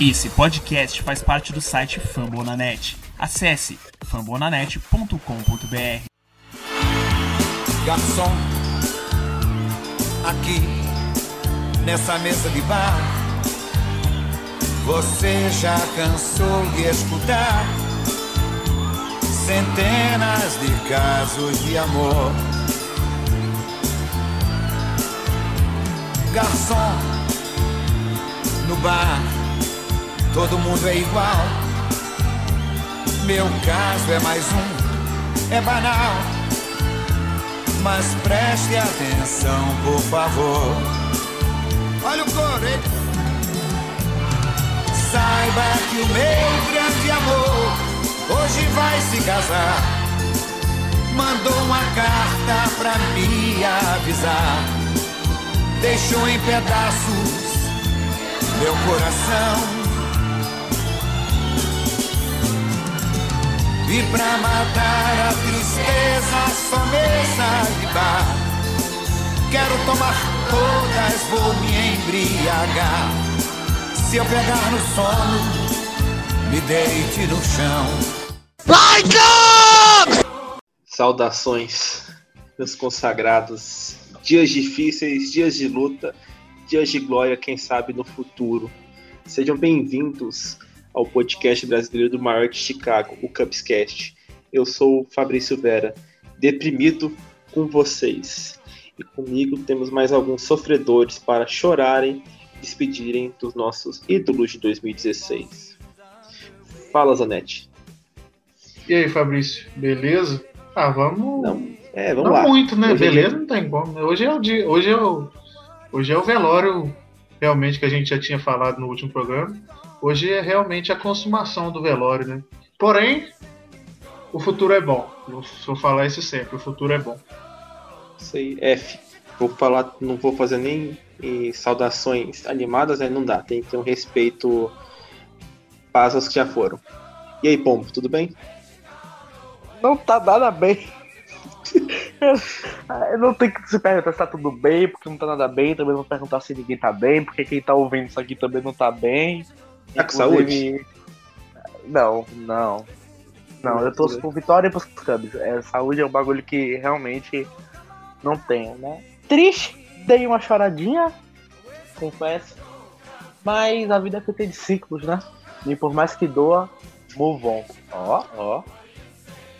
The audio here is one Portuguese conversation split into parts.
Esse podcast faz parte do site Fambonanet. Acesse fambonanet.com.br. Garçom, aqui nessa mesa de bar, você já cansou de escutar centenas de casos de amor. Garçom, no bar, todo mundo é igual. Meu caso é mais um, é banal. Mas preste atenção, por favor. Olha o coro, hein? Saiba que o meu grande amor hoje vai se casar. Mandou uma carta pra me avisar. Deixou em pedaços meu coração. E pra matar a tristeza, só mesa de bar. Quero tomar todas, vou me embriagar. Se eu pegar no sono, me deite no chão. Saudações, meus consagrados. Dias difíceis, dias de luta, dias de glória, quem sabe no futuro. Sejam bem-vindos ao podcast brasileiro do maior de Chicago, o Cubscast. Eu sou o Fabrício Vera, deprimido com vocês. E comigo temos mais alguns sofredores para chorarem e despedirem dos nossos ídolos de 2016. Fala, Zanetti. E aí, Fabrício, beleza? Ah, vamos. Não, é, vamos Não lá. muito, né? Hoje é beleza, não tem como. Hoje é o dia. Hoje é o, hoje é o velório, realmente, que a gente já tinha falado no último programa. Hoje é realmente a consumação do velório, né? Porém, o futuro é bom. Eu vou falar isso sempre, o futuro é bom. Sei, F. Vou falar, não vou fazer nem saudações animadas, né? Não dá. Tem que ter um respeito para os que já foram. E aí, Pombo, tudo bem? Não tá nada bem. Eu não tenho que se perguntar se tá tudo bem, porque não tá nada bem. Também não perguntar se ninguém tá bem, porque quem tá ouvindo isso aqui também não tá bem. Tá com Inclusive- Não, não. Não, eu torço por vitória e pros Cubs. É, saúde é um bagulho que realmente não tenho, né? Triste, dei uma choradinha, confesso. Mas a vida é feita de ciclos, né? E por mais que doa, move on. Ó, ó.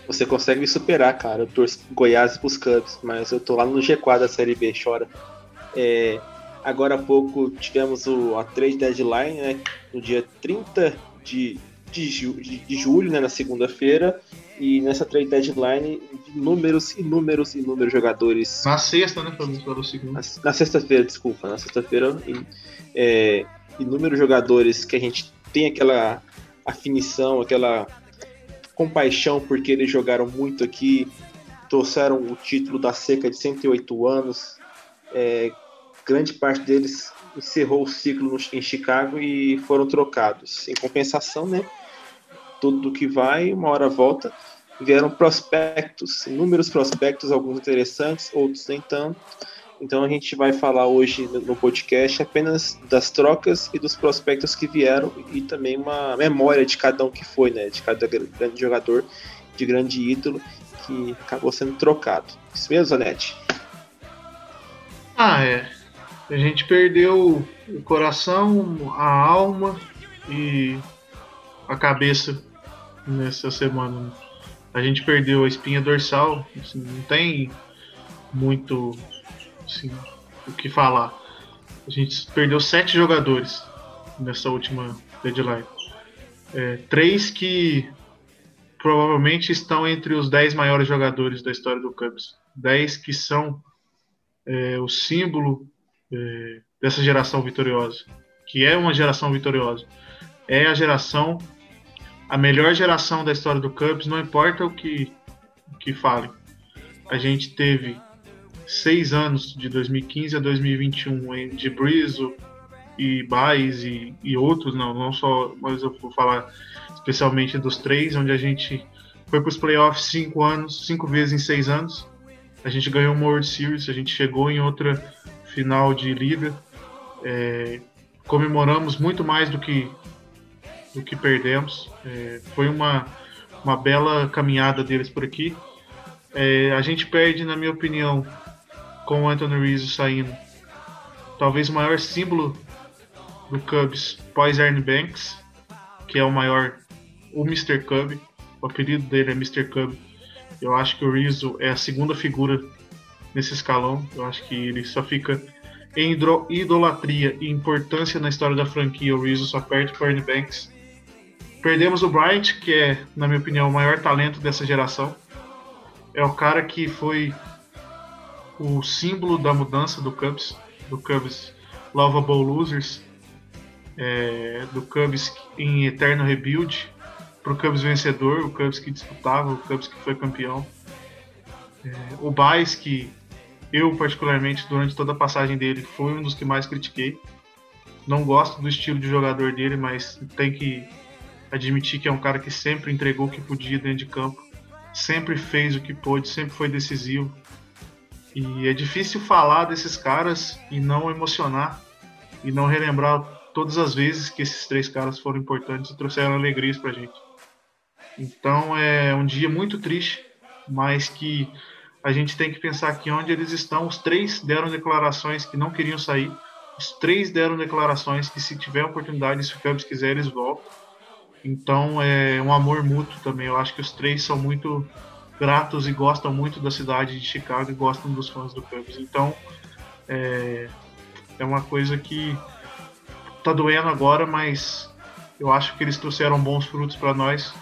Você consegue me superar, cara. Eu torço Goiás e pros Cubs, mas eu tô lá no G4 da Série B, chora. É, agora há pouco tivemos o, a trade deadline, né? No dia 30 de, de, ju- de- de julho, né? Na segunda-feira. E nessa trade deadline, inúmeros, inúmeros, inúmeros jogadores Na sexta, né? Para o segundo. na, na sexta-feira, desculpa, na sexta-feira, é, inúmeros jogadores que a gente tem aquela afinição, aquela compaixão porque eles jogaram muito aqui, trouxeram o título da seca de 108 anos, é, grande parte deles encerrou o ciclo em Chicago e foram trocados. Em compensação, né? Tudo que vai, uma hora volta. Vieram prospectos, inúmeros prospectos, alguns interessantes, outros nem tanto. Então a gente vai falar hoje no podcast apenas das trocas e dos prospectos que vieram e também uma memória de cada um que foi, né? De cada gr- grande jogador, de grande ídolo que acabou sendo trocado. Isso mesmo, Zanetti? Ah, é. A gente perdeu o coração, a alma e a cabeça nessa semana. A gente perdeu a espinha dorsal, assim, não tem muito assim, o que falar. A gente perdeu sete jogadores nessa última deadline. É, três que provavelmente estão entre os dez maiores jogadores da história do Cubs. Dez que são é, o símbolo é, dessa geração vitoriosa, que é uma geração vitoriosa. É a geração, a melhor geração da história do Cubs, não importa o que, que falem. A gente teve seis anos, de 2015 a 2021, em- de Brizo e Baez e, e outros, não, não só, mas eu vou falar especialmente dos três, onde a gente foi para os playoffs cinco anos, cinco vezes em seis anos. A gente ganhou uma World Series, a gente chegou em outra final de liga. É, comemoramos muito mais do que do que perdemos. É, foi uma, uma bela caminhada deles por aqui. É, a gente perde, na minha opinião, com o Anthony Rizzo saindo. Talvez o maior símbolo do Cubs pós Ernie Banks, que é o maior, o Mr. Cub. O apelido dele é Mr. Cub. Eu acho que o Rizzo é a segunda figura nesse escalão. Eu acho que ele só fica em idolatria e importância na história da franquia. O Rizzo só perde para Ernie Banks. Perdemos o Bryant, que é, na minha opinião, o maior talento dessa geração. É o cara que foi o símbolo da mudança do Cubs, do Cubs Lovable Losers, é, do Cubs em eterno rebuild, para o Cubs vencedor, o Cubs que disputava, o Cubs que foi campeão. É, o Baez, que eu particularmente durante toda a passagem dele foi um dos que mais critiquei. Não gosto do estilo de jogador dele, mas tem que admitir que é um cara que sempre entregou o que podia dentro de campo, sempre fez o que pôde, sempre foi decisivo. E é difícil falar desses caras e não emocionar e não relembrar todas as vezes que esses três caras foram importantes e trouxeram alegrias pra gente. Então é um dia muito triste, mas que a gente tem que pensar que onde eles estão, os três deram declarações que não queriam sair, os três deram declarações que se tiver oportunidade, se o Cubs quiser, eles voltam. Então é um amor mútuo também. Eu acho que os três são muito gratos e gostam muito da cidade de Chicago e gostam dos fãs do Cubs. Então é, é uma coisa que tá doendo agora, mas eu acho que eles trouxeram bons frutos para nós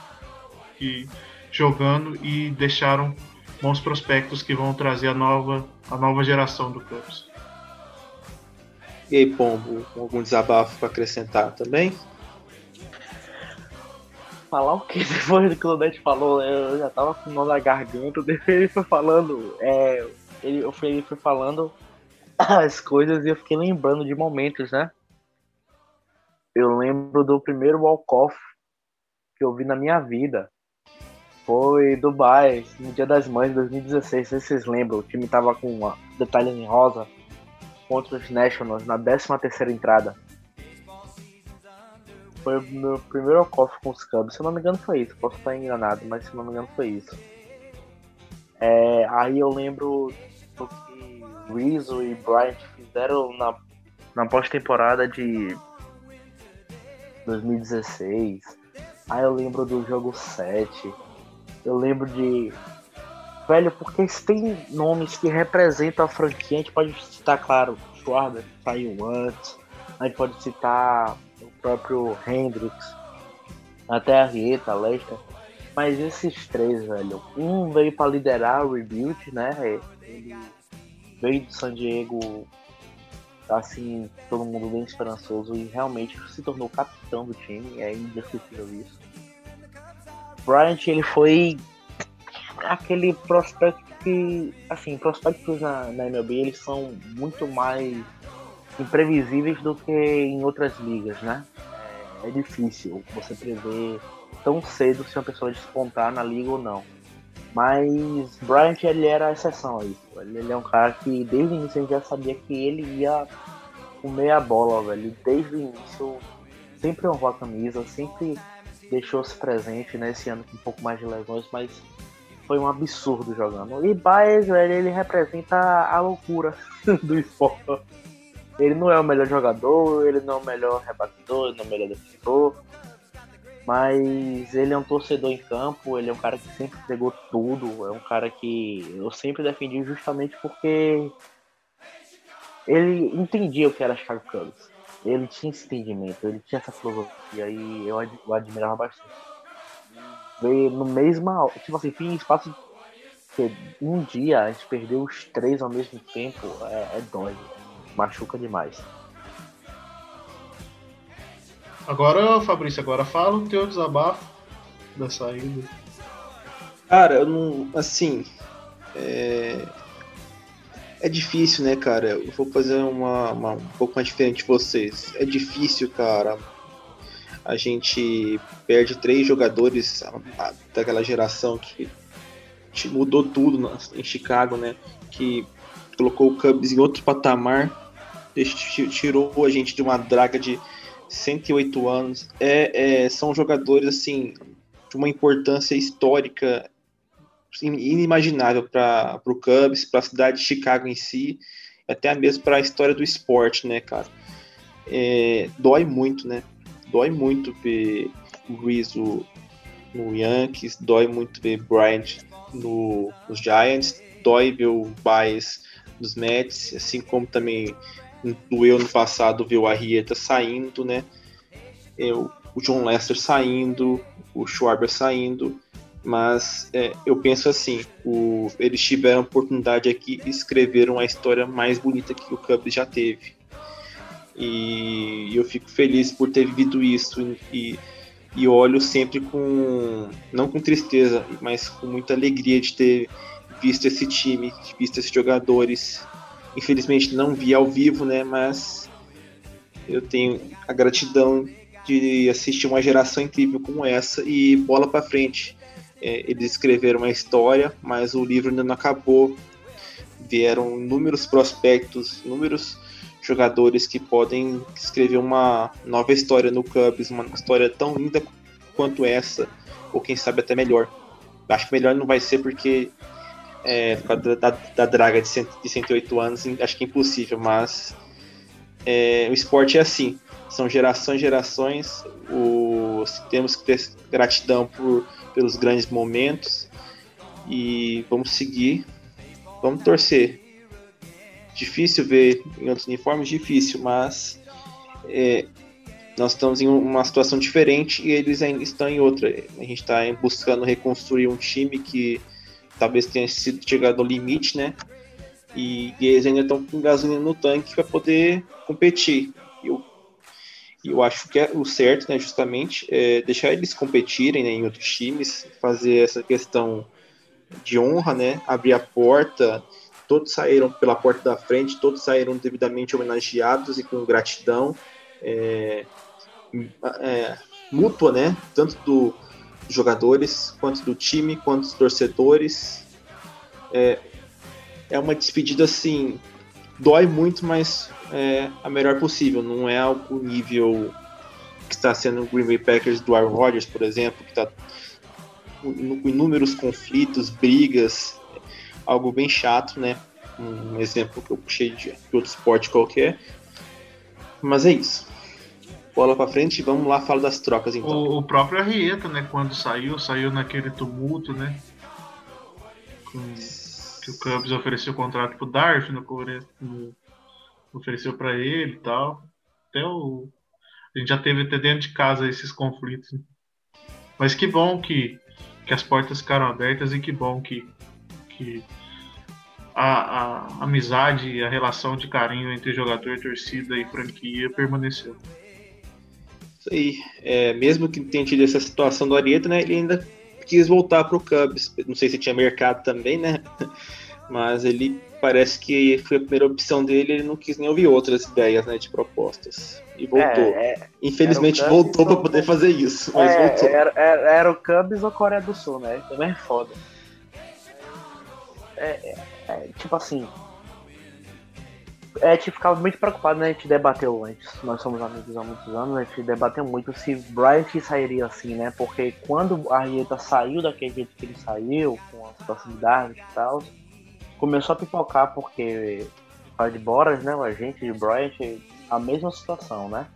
que jogando e deixaram bons prospectos que vão trazer a nova a nova geração do Cubs. E aí, Pombo, algum desabafo para acrescentar também? falar o que depois do que o Lunete falou, né? eu já tava com nó na garganta, ele foi falando, é, ele, ele foi falando as coisas e eu fiquei lembrando de momentos, né? Eu lembro do primeiro walk-off que eu vi na minha vida. Foi Dubai, no Dia das Mães de 2016, não sei se vocês lembram, o time tava com detalhes em rosa contra os Nationals na 13 terceira entrada foi o meu primeiro off com os Cubs. Se eu não me engano foi isso. Posso estar enganado, mas se eu não me engano foi isso. É, aí eu lembro do que Rizzo e Bryant fizeram na, na pós-temporada de 2016. Aí eu lembro do jogo 7. Eu lembro de. Velho, porque tem nomes que representam a franquia. A gente pode citar, claro, Schwarber, saiu antes. A gente pode citar próprio Hendrix, até a Rieta, Lester. Mas esses três, velho, um veio para liderar o rebuild, né? Ele veio do San Diego, assim, todo mundo bem esperançoso e realmente se tornou capitão do time, é indescritível isso. Bryant, ele foi aquele prospecto que, assim, prospectos na, na MLB, eles são muito mais imprevisíveis do que em outras ligas, né? É, é difícil você prever tão cedo se uma pessoa despontar na liga ou não. Mas Bryant ele era a exceção aí. Ele é um cara que desde o início a gente já sabia que ele ia comer a bola, velho. Desde o início sempre honrou a camisa, sempre deixou-se presente nesse né? ano com um pouco mais de lesões, mas foi um absurdo jogando. E Baez, velho, ele representa a loucura do esporte. Ele não é o melhor jogador, ele não é o melhor rebatedor, ele não é o melhor defensor. Mas ele é um torcedor em campo, ele é um cara que sempre pegou tudo, é um cara que eu sempre defendi justamente porque ele entendia o que era Chicago Cubs. Ele tinha esse entendimento, ele tinha essa filosofia e eu, eu admirava bastante. Veio no mesmo. Tipo assim, em espaço de um dia a gente perdeu os três ao mesmo tempo, é, é dói machuca demais. Agora, Fabrício, agora fala o teu desabafo da saída. Cara, eu não. Assim. É, é difícil, né, cara? Eu vou fazer uma, uma, um pouco mais diferente de vocês. É difícil, cara. A gente perde três jogadores daquela geração que mudou tudo em Chicago, né? Que colocou o Cubs em outro patamar tirou a gente de uma draga de 108 anos. É, é, são jogadores assim de uma importância histórica inimaginável para o Cubs, para a cidade de Chicago em si, até mesmo para a história do esporte, né, cara? É, dói muito, né? Dói muito ver o Rizzo no Yankees, dói muito ver Bryant no, nos Giants, dói ver o Baez nos Mets, assim como também doeu no passado ver o Arrieta saindo, né? Eu, o John Lester saindo, o Schwarber saindo, mas é, eu penso assim, o, eles tiveram a oportunidade aqui e escreveram a história mais bonita que o Cubs já teve. E eu fico feliz por ter vivido isso e, e olho sempre com, não com tristeza, mas com muita alegria de ter visto esse time, visto esses jogadores. Infelizmente não vi ao vivo, né? Mas eu tenho a gratidão de assistir uma geração incrível como essa e bola para frente. É, eles escreveram uma história, mas o livro ainda não acabou. Vieram inúmeros prospectos, inúmeros jogadores que podem escrever uma nova história no Cubs, uma história tão linda quanto essa, ou quem sabe até melhor. Acho que melhor não vai ser porque é, por causa da, da, draga de, cento, de 108 anos, acho que é impossível, mas é, o esporte é assim, são gerações gerações, o, temos que ter gratidão por, pelos grandes momentos e vamos seguir, vamos torcer. Difícil ver em outros uniformes, difícil, mas é, nós estamos em uma situação diferente e eles ainda estão em outra. A gente está buscando reconstruir um time que talvez tenha sido chegado ao limite, né? E, e eles ainda estão com gasolina no tanque para poder competir. Eu, eu acho que é o certo, né, justamente, é deixar eles competirem né, em outros times, fazer essa questão de honra, né? Abrir a porta. Todos saíram pela porta da frente, todos saíram devidamente homenageados e com gratidão é, é, mútua, né? Tanto do jogadores, quanto do time, quanto dos torcedores. É, é uma despedida assim, dói muito, mas é a melhor possível. Não é algo nível que está sendo o Green Bay Packers do Aaron Rodgers, por exemplo, que está com inúmeros conflitos, brigas, algo bem chato, né? Um exemplo que eu puxei de outro esporte qualquer. Mas é isso bola para frente e vamos lá falar das trocas então. O, o, próprio Arrieta, né, quando saiu, saiu naquele tumulto, né? Com, o Cubs ofereceu o contrato pro Darf, no, no, ofereceu para ele e tal. Até o a gente já teve até dentro de casa esses conflitos. Mas que bom que, que as portas ficaram abertas e que bom que, que a, a amizade e a relação de carinho entre jogador, torcida e franquia permaneceu. Isso aí. É, mesmo que tenha tido essa situação do Arieta, né? Ele ainda quis voltar para o Cubs. Não sei se tinha mercado também, né? Mas ele parece que foi a primeira opção dele. Ele não quis nem ouvir outras ideias, né? De propostas. E voltou. É, é, Infelizmente voltou para poder fazer isso. Mas é, voltou. Era, era, era, o Cubs ou Coreia do Sul, né? Também é foda. É, é, é tipo assim, a gente ficava muito preocupado, né? A gente debateu antes, nós somos amigos há muitos anos, a gente debateu muito se Bryant sairia assim, né? Porque quando a Arieta saiu daquele jeito que ele saiu, com as facilidades e tal, começou a pipocar porque o de Boras, né? O agente de Bryant, a mesma situação, né?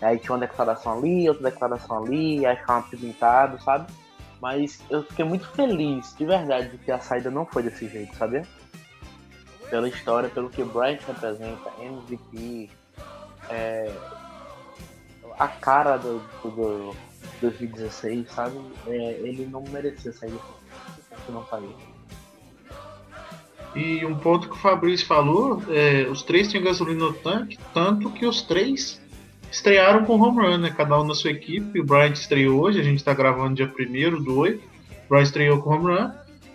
Aí tinha uma declaração ali, outra declaração ali, aí ficava pintado, sabe? Mas eu fiquei muito feliz, de verdade, de que a saída não foi desse jeito, sabia? Pela história, pelo que Bryant representa, MVP, é, a cara do, do 2016, sabe? É, ele não merecia sair se não saiu. E um ponto que o Fabrício falou, é, os três tinham gasolina no tanque, tanto que os três estrearam com home run, né? Cada um na sua equipe. O Bryant estreou hoje, a gente está gravando dia 1 do 8. O Bryant estreou com home run.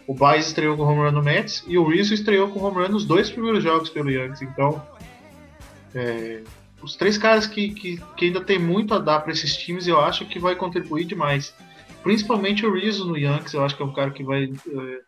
O Baez estreou com home run no Mets e o Rizzo estreou com home run nos dois primeiros jogos pelo Yankees. Então, é, os três caras que, que, que, ainda tem muito a dar para esses times, eu acho que vai contribuir demais. Principalmente o Rizzo no Yankees, eu acho que é um cara que vai, é,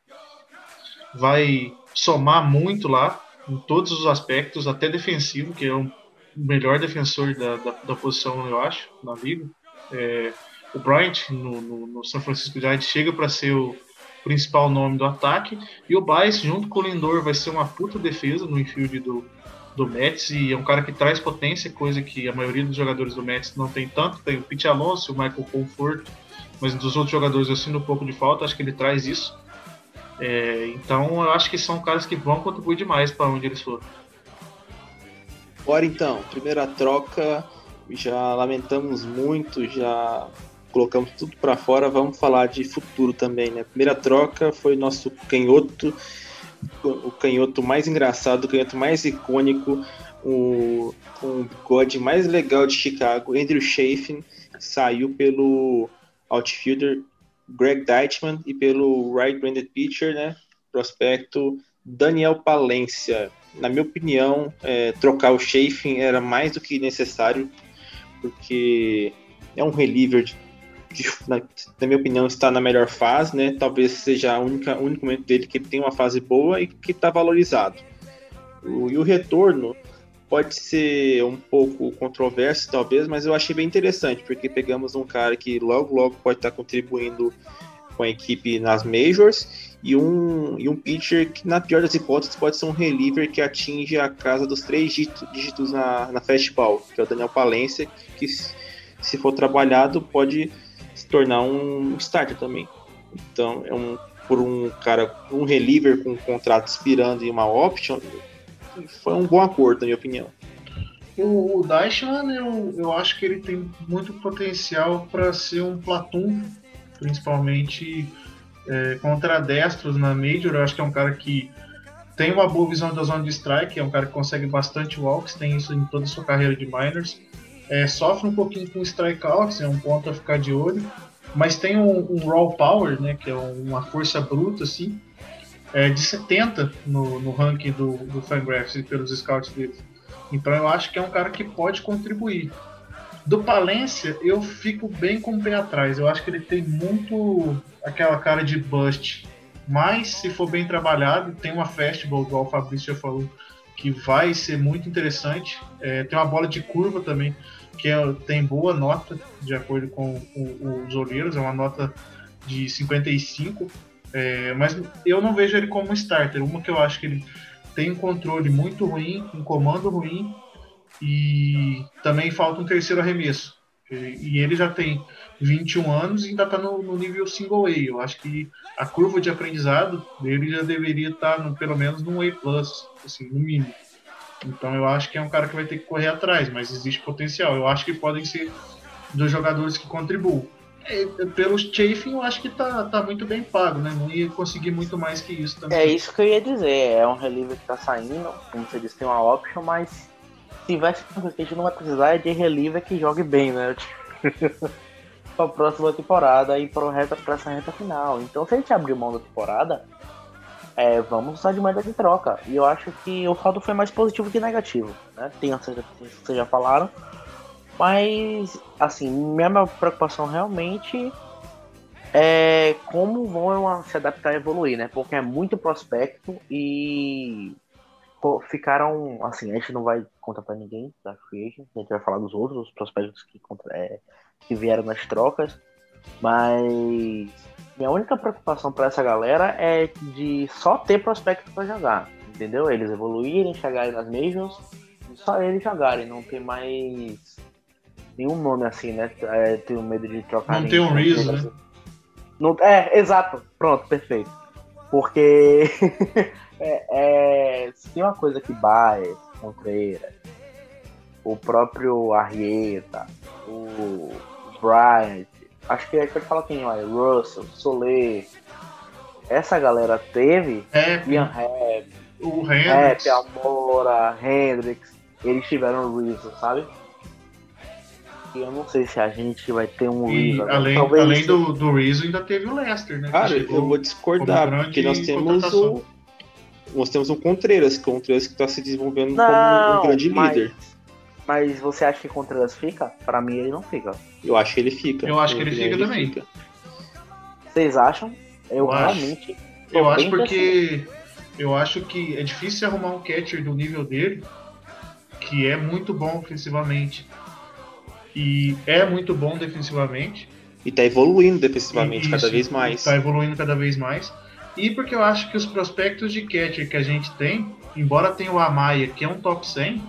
vai somar muito lá, em todos os aspectos, até defensivo, que é um, melhor defensor da, da, da posição, eu acho, na liga. É, o Bryant, no, no, no San Francisco Giants, chega para ser o principal nome do ataque. E o Baez, junto com o Lindor, vai ser uma puta defesa no infield do, do Mets. E é um cara que traz potência, coisa que a maioria dos jogadores do Mets não tem tanto. Tem o Pete Alonso, o Michael Conforto, mas dos outros jogadores eu sinto um pouco de falta. Acho que ele traz isso. É, então eu acho que são caras que vão contribuir demais para onde eles foram. Bora então, primeira troca, já lamentamos muito, já colocamos tudo para fora, vamos falar de futuro também, né? Primeira troca foi nosso canhoto, o canhoto mais engraçado, o canhoto mais icônico, o, o bigode mais legal de Chicago, Andrew Chafin, saiu pelo outfielder Greg Deichmann e pelo right-handed pitcher, né? Prospecto Daniel Palência. Na minha opinião, é, trocar o Chafin era mais do que necessário, porque é um reliever de, na, na, minha opinião, está na melhor fase, né? Talvez seja o único momento dele que ele tem uma fase boa e que está valorizado. O, e o retorno pode ser um pouco controverso, talvez, mas eu achei bem interessante, porque pegamos um cara que logo, logo pode estar contribuindo com a equipe nas Majors e um, e um pitcher que, na pior das hipóteses, pode ser um reliever que atinge a casa dos três dígitos na, na fastball, que é o Daniel Palência, que se for trabalhado pode tornar um starter também. Então, é um, por um cara, um reliever com um contrato expirando e uma option, foi um bom acordo, na minha opinião. O, o Daishan, eu, eu acho que ele tem muito potencial para ser um Platum, principalmente é, contra destros na Major. Eu acho que é um cara que tem uma boa visão da zona de strike, é um cara que consegue bastante walks, tem isso em toda a sua carreira de minors. É, sofre um pouquinho com strikeouts, é um ponto a ficar de olho, mas tem um, um raw power, né, que é uma força bruta, assim, é, de 70 no, no ranking do, do Fangraphs e pelos scouts dele. Então eu acho que é um cara que pode contribuir. Do Palência, eu fico bem com o pé atrás. Eu acho que ele tem muito aquela cara de bust. Mas, se for bem trabalhado, tem uma festival, igual o Fabrício já falou, que vai ser muito interessante. É, tem uma bola de curva também, que é, tem boa nota, de acordo com os olheiros, é uma nota de 55. É, mas eu não vejo ele como um starter. Uma que eu acho que ele tem um controle muito ruim, um comando ruim e também falta um terceiro arremesso. E ele já tem 21 anos e ainda está no, no, nível single A. Eu acho que a curva de aprendizado dele já deveria estar tá no, pelo menos no A+, assim, no mínimo. Então eu acho que é um cara que vai ter que correr atrás, mas existe potencial. Eu acho que podem ser dos jogadores que contribuem. É, pelos chafing, eu acho que tá, tá muito bem pago, né? Não ia conseguir muito mais que isso também. É isso que eu ia dizer. É um reliever que tá saindo, como você disse, tem uma option, mas se vai ser uma que a gente não vai precisar é de reliever que jogue bem, né? pra próxima temporada e pro reta, pra essa reta final. Então, se a gente abrir mão da temporada, é, vamos usar de moeda de troca. E eu acho que o saldo foi mais positivo que negativo, né? Tem que vocês já falaram. Mas, assim, minha maior preocupação realmente é como vão se adaptar e evoluir, né? Porque é muito prospecto e ficaram, assim, a gente não vai contar pra ninguém da Free Agent, a gente vai falar dos outros prospectos que, é, que vieram nas trocas, mas minha única preocupação para essa galera é de só ter prospecto para jogar, entendeu? Eles evoluírem, chegarem nas e só eles jogarem, não ter mais nenhum nome assim, né? É, tenho medo de trocar. Não tem um Reason, né? Não, é, exato. Pronto, perfeito. Porque é, é, se tem uma coisa que Baez, Contreira, o próprio Arrieta, o Bryant, acho que a gente pode falar quem vai, Russell, Soler, essa galera teve, é, Ian Happ, o Hendrix, Amora, Hendrix, eles tiveram Reason, sabe? eu não sei se a gente vai ter um e Além, além do, do Rizzo, ainda teve o Lester, né? Cara, eu vou discordar, porque nós temos o. Nós temos um Contreras, Contreras que está se desenvolvendo não, como um grande mas, líder. Mas você acha que Contreras fica? Para mim ele não fica. Eu acho que ele fica. Eu acho que ele fica ele também. Fica. Vocês acham? Eu, eu realmente. Acho. Eu acho porque. Eu acho que é difícil arrumar um catcher do nível dele que é muito bom ofensivamente e é muito bom defensivamente. E tá evoluindo defensivamente cada vez mais. Tá evoluindo cada vez mais. E porque eu acho que os prospectos de catcher que a gente tem, embora tenha o Amaya, que é um top 100,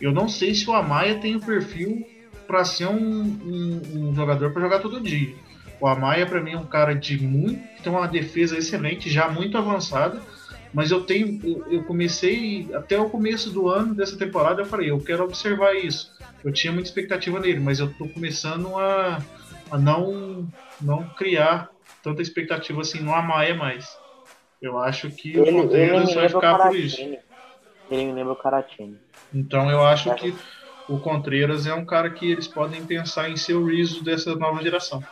eu não sei se o Amaya tem o perfil para ser um, um, um jogador para jogar todo dia. O Amaya, para mim, é um cara de muito. tem uma defesa excelente, já muito avançada. Mas eu tenho. Eu comecei. Até o começo do ano dessa temporada, eu falei, eu quero observar isso. Eu tinha muita expectativa nele, mas eu tô começando a, a não, não criar tanta expectativa assim no Amaya mais. Eu acho que Ele- o ele vai ficar por isso. Ele me lembra o Caratini. Então eu acho que o Contreras é um cara que eles podem pensar em ser o Rizzo dessa nova geração.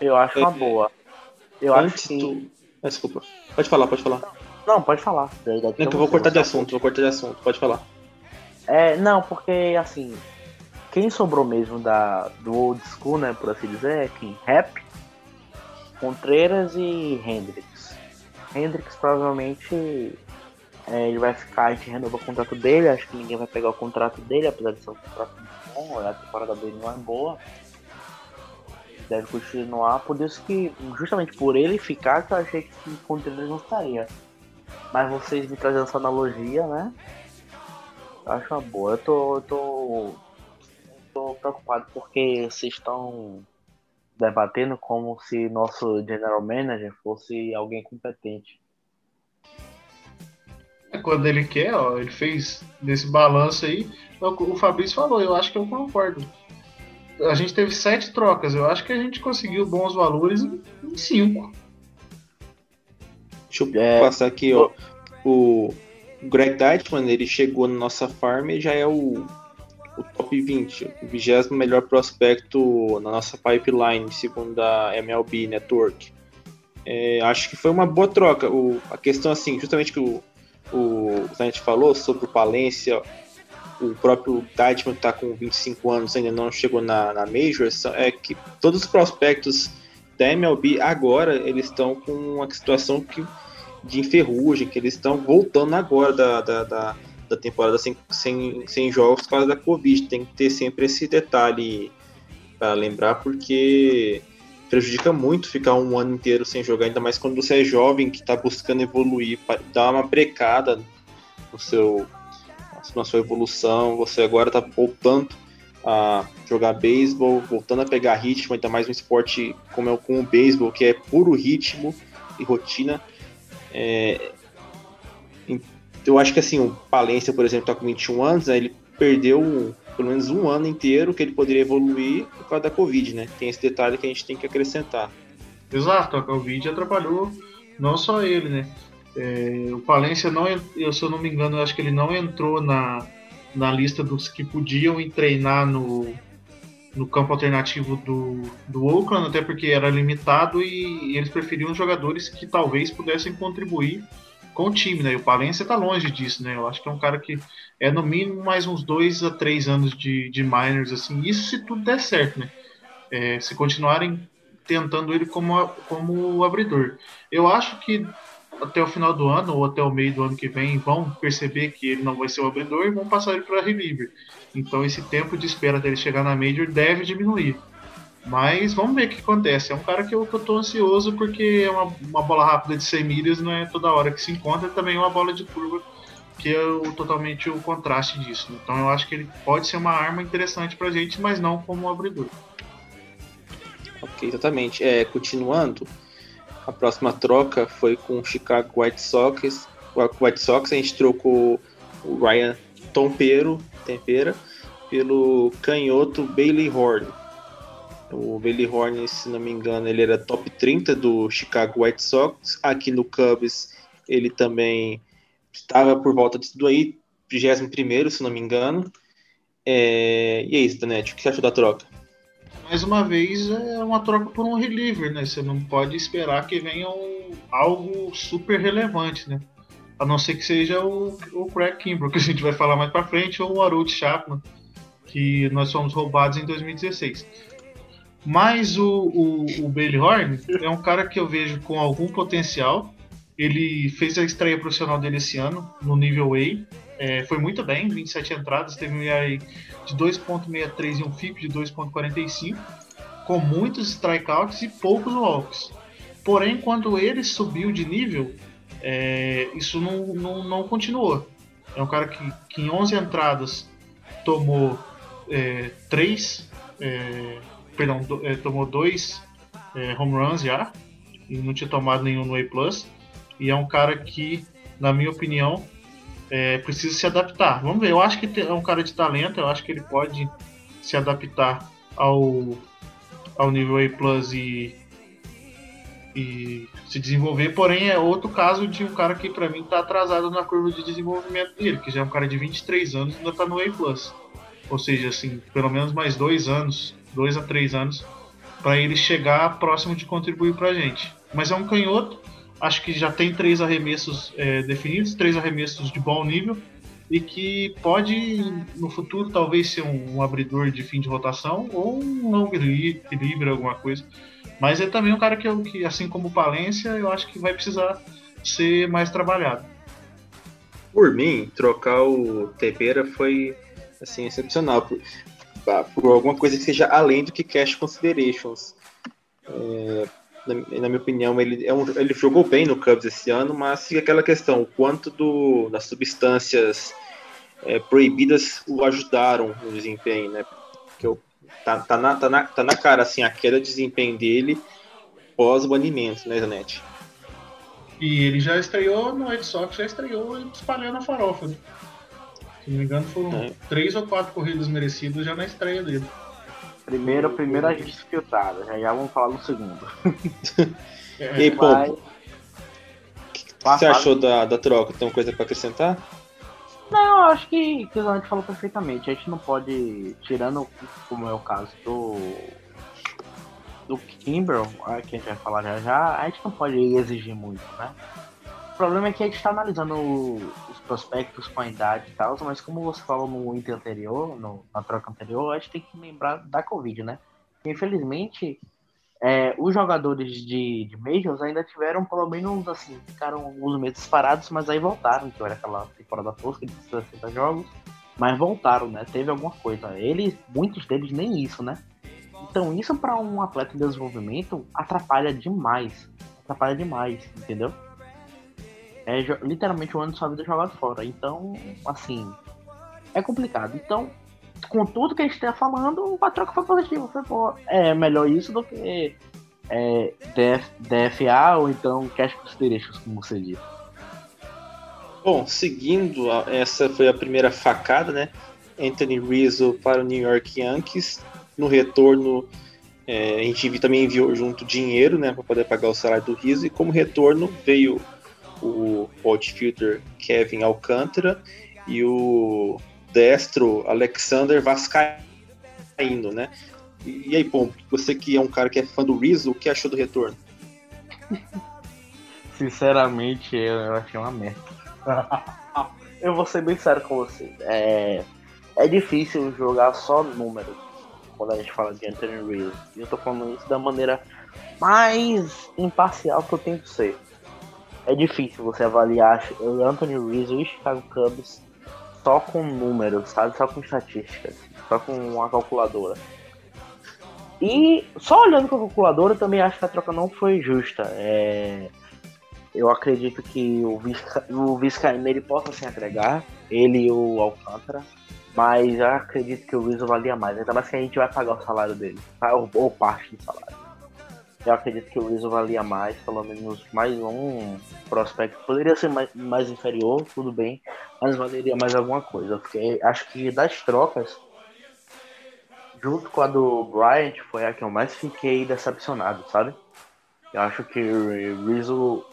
Eu acho uma É, boa. Eu Antes acho que. do. Ah, desculpa. Pode falar, pode falar. Não, pode falar. Verdade, Não, que eu então vou cortar de assunto, vou cortar de assunto. Pode falar. É, não, porque assim, quem sobrou mesmo da, do old school, né, por assim dizer, é quem? Rap, Contreras e Hendrix. Hendrix provavelmente é, ele vai ficar, a gente renova o contrato dele, acho que ninguém vai pegar o contrato dele, apesar de ser um contrato muito bom, a temporada dele não é boa. Deve continuar, por isso que, justamente por ele ficar, que eu achei que o Contreras não estaria. Mas vocês me trazendo essa analogia, né? Eu acho uma boa. Eu tô. Eu tô. tô preocupado porque vocês estão debatendo como se nosso general manager fosse alguém competente. É, Quando ele quer, ó, ele fez nesse balanço aí. O o Fabrício falou, eu acho que eu concordo. A gente teve sete trocas, eu acho que a gente conseguiu bons valores em cinco. Deixa eu É, passar aqui, ó. O Greg Deichmann, ele chegou na nossa farm e já é o, o top 20, o vigésimo melhor prospecto na nossa pipeline, segundo a MLB Network. É, acho que foi uma boa troca. O, a questão, assim, justamente que o, o Zanetti falou sobre o Palência, o próprio Deichmann que está com 25 anos ainda não chegou na, na Major, é que todos os prospectos da MLB agora eles estão com uma situação que de enferrugem, que eles estão voltando agora da, da, da, da temporada sem, sem, sem jogos por causa da Covid. Tem que ter sempre esse detalhe para lembrar, porque prejudica muito ficar um ano inteiro sem jogar, ainda mais quando você é jovem, que está buscando evoluir, dar uma brecada no seu, na sua evolução. Você agora está voltando a jogar beisebol, voltando a pegar ritmo, ainda mais um esporte como é o, como o beisebol, que é puro ritmo e rotina. É, eu acho que assim, o Palência, por exemplo, está com 21 anos, né, ele perdeu pelo menos um ano inteiro que ele poderia evoluir por causa da Covid, né? Tem esse detalhe que a gente tem que acrescentar. Exato, a Covid atrapalhou não só ele, né? É, o Palência não, eu, se eu não me engano, acho que ele não entrou na, na lista dos que podiam treinar no, no campo alternativo do, do Oakland, até porque era limitado e, e eles preferiam jogadores que talvez pudessem contribuir com o time, né? E o Palência tá longe disso, né? Eu acho que é um cara que é no mínimo mais uns dois a três anos de, de minors, assim. Isso se tudo der certo, né? É, se continuarem tentando ele como, como abridor. Eu acho que até o final do ano ou até o meio do ano que vem vão perceber que ele não vai ser o abridor e vão passar ele para reliever. Então esse tempo de espera até ele chegar na major deve diminuir. Mas vamos ver o que acontece. É um cara que eu, que eu tô ansioso porque é uma, uma bola rápida de 100 milhas, não é toda hora que se encontra, também é uma bola de curva que é o, totalmente o contraste disso. Então eu acho que ele pode ser uma arma interessante pra gente, mas não como um abridor. Ok, exatamente. É, continuando, a próxima troca foi com o Chicago White Sox. O White Sox a gente trocou o Ryan Tompero, Tempera pelo canhoto Bailey Horn. O Bailey Horn, se não me engano, ele era top 30 do Chicago White Sox. Aqui no Cubs ele também estava por volta disso aí, 21 se não me engano. É, E é isso, Danete, o que você achou da troca? mais uma vez é uma troca por um reliever, né? Você não pode esperar que venha um, algo super relevante, né? A não ser que seja o, o Craig Kimbrough, que a gente vai falar mais pra frente, ou o Harold Chapman, que nós fomos roubados em 2016. Mas o, o, o Bailey Horn é um cara que eu vejo com algum potencial. Ele fez a estreia profissional dele esse ano, no nível A. é, foi muito bem, 27 entradas, teve um ERA de 2.63 e um FIP de 2.45, com muitos strikeouts e poucos walks. Porém, quando ele subiu de nível, é, isso não, não, não, continuou. É um cara que, que em 11 entradas tomou é, 3, é, perdão, do, é, tomou 2 é, home runs já, e não tinha tomado nenhum no A+. E é um cara que, na minha opinião, é, precisa se adaptar. Vamos ver, eu acho que é um cara de talento, eu acho que ele pode se adaptar ao, ao nível A Plus e, e se desenvolver, porém é outro caso de um cara que para mim está atrasado na curva de desenvolvimento dele, que já é um cara de 23 anos e ainda está no A Plus. Ou seja, assim, pelo menos mais dois anos, dois a três anos, para ele chegar próximo de contribuir para a gente. Mas é um canhoto acho que já tem três arremessos é, definidos, três arremessos de bom nível e que pode no futuro talvez ser um, um abridor de fim de rotação ou um long livre, alguma coisa. Mas é também um cara que, que, assim como o Palência, eu acho que vai precisar ser mais trabalhado. Por mim, trocar o Tepeira foi assim excepcional por, por alguma coisa que seja além do que cash considerations. É, na, minha opinião, ele, é um, ele jogou bem no Cubs esse ano, mas fica aquela questão, o quanto do, das substâncias é, proibidas o ajudaram no desempenho, né? Porque eu, tá, tá, na, tá, na, tá na cara, assim, a queda de desempenho dele pós-banimento, né, Zanetti? E ele já estreou no Red Sox, já estreou espalhando a farofa. Né? Se não me engano, foram é. três ou quatro corridas merecidas já na estreia dele. Primeiro, primeiro a gente filtrada, já, já vamos falar no segundo. e aí, pô, o que, que você achou da, da troca? Tem uma coisa para acrescentar? Não, acho que, que o Zanetti falou perfeitamente. A gente não pode, tirando como é o caso do do Kimber, que a gente vai falar já já, a gente não pode exigir muito, né? O problema é que a gente está analisando os prospectos com a idade e tal, mas como você falou no item anterior, no, na troca anterior, a gente tem que lembrar da Covid, né? Infelizmente, é, os jogadores de, de Majors ainda tiveram pelo menos assim, ficaram alguns meses parados, mas aí voltaram, que era aquela temporada tosca de 60 jogos, mas voltaram, né? Teve alguma coisa. Eles, muitos deles nem isso, né? Então isso para um atleta em desenvolvimento atrapalha demais. Atrapalha demais, entendeu? É literalmente um ano de sua vida jogado fora. Então, assim, é complicado. Então, com tudo que a gente está falando, a troca foi positiva. Foi boa. É melhor isso do que é, DF, DFA ou então Cash Considerations, como você disse. Bom, seguindo, essa foi a primeira facada, né? Anthony Rizzo para o New York Yankees. No retorno, é, a gente também enviou junto dinheiro, né, para poder pagar o salário do Rizzo. E como retorno veio o outfielder Kevin Alcântara e o destro Alexander Vascaíno, né? E, e aí, Pom, você que é um cara que é fã do Rizzo, o que achou do retorno? Sinceramente, eu achei uma merda. eu vou ser bem sério com você. É, é difícil jogar só números quando a gente fala de Anthony Rizzo. E eu tô falando isso da maneira mais imparcial que eu tento ser é difícil você avaliar o Anthony Rizzo e o Chicago Cubs só com números, sabe? Só com estatísticas, só com uma calculadora. E só olhando com a calculadora, eu também acho que a troca não foi justa. É... Eu acredito que o Vizcaíno o ele possa se agregar, ele e o Alcântara, mas eu acredito que o Rizzo valia mais. Ainda mais que a gente vai pagar o salário dele, ou parte do salário. Eu acredito que o Rizzo valia mais, pelo menos mais um prospecto. Poderia ser mais, mais inferior, tudo bem, mas valeria mais alguma coisa. Porque acho que das trocas, junto com a do Bryant, foi a que eu mais fiquei decepcionado, sabe? Eu acho que o Rizzo,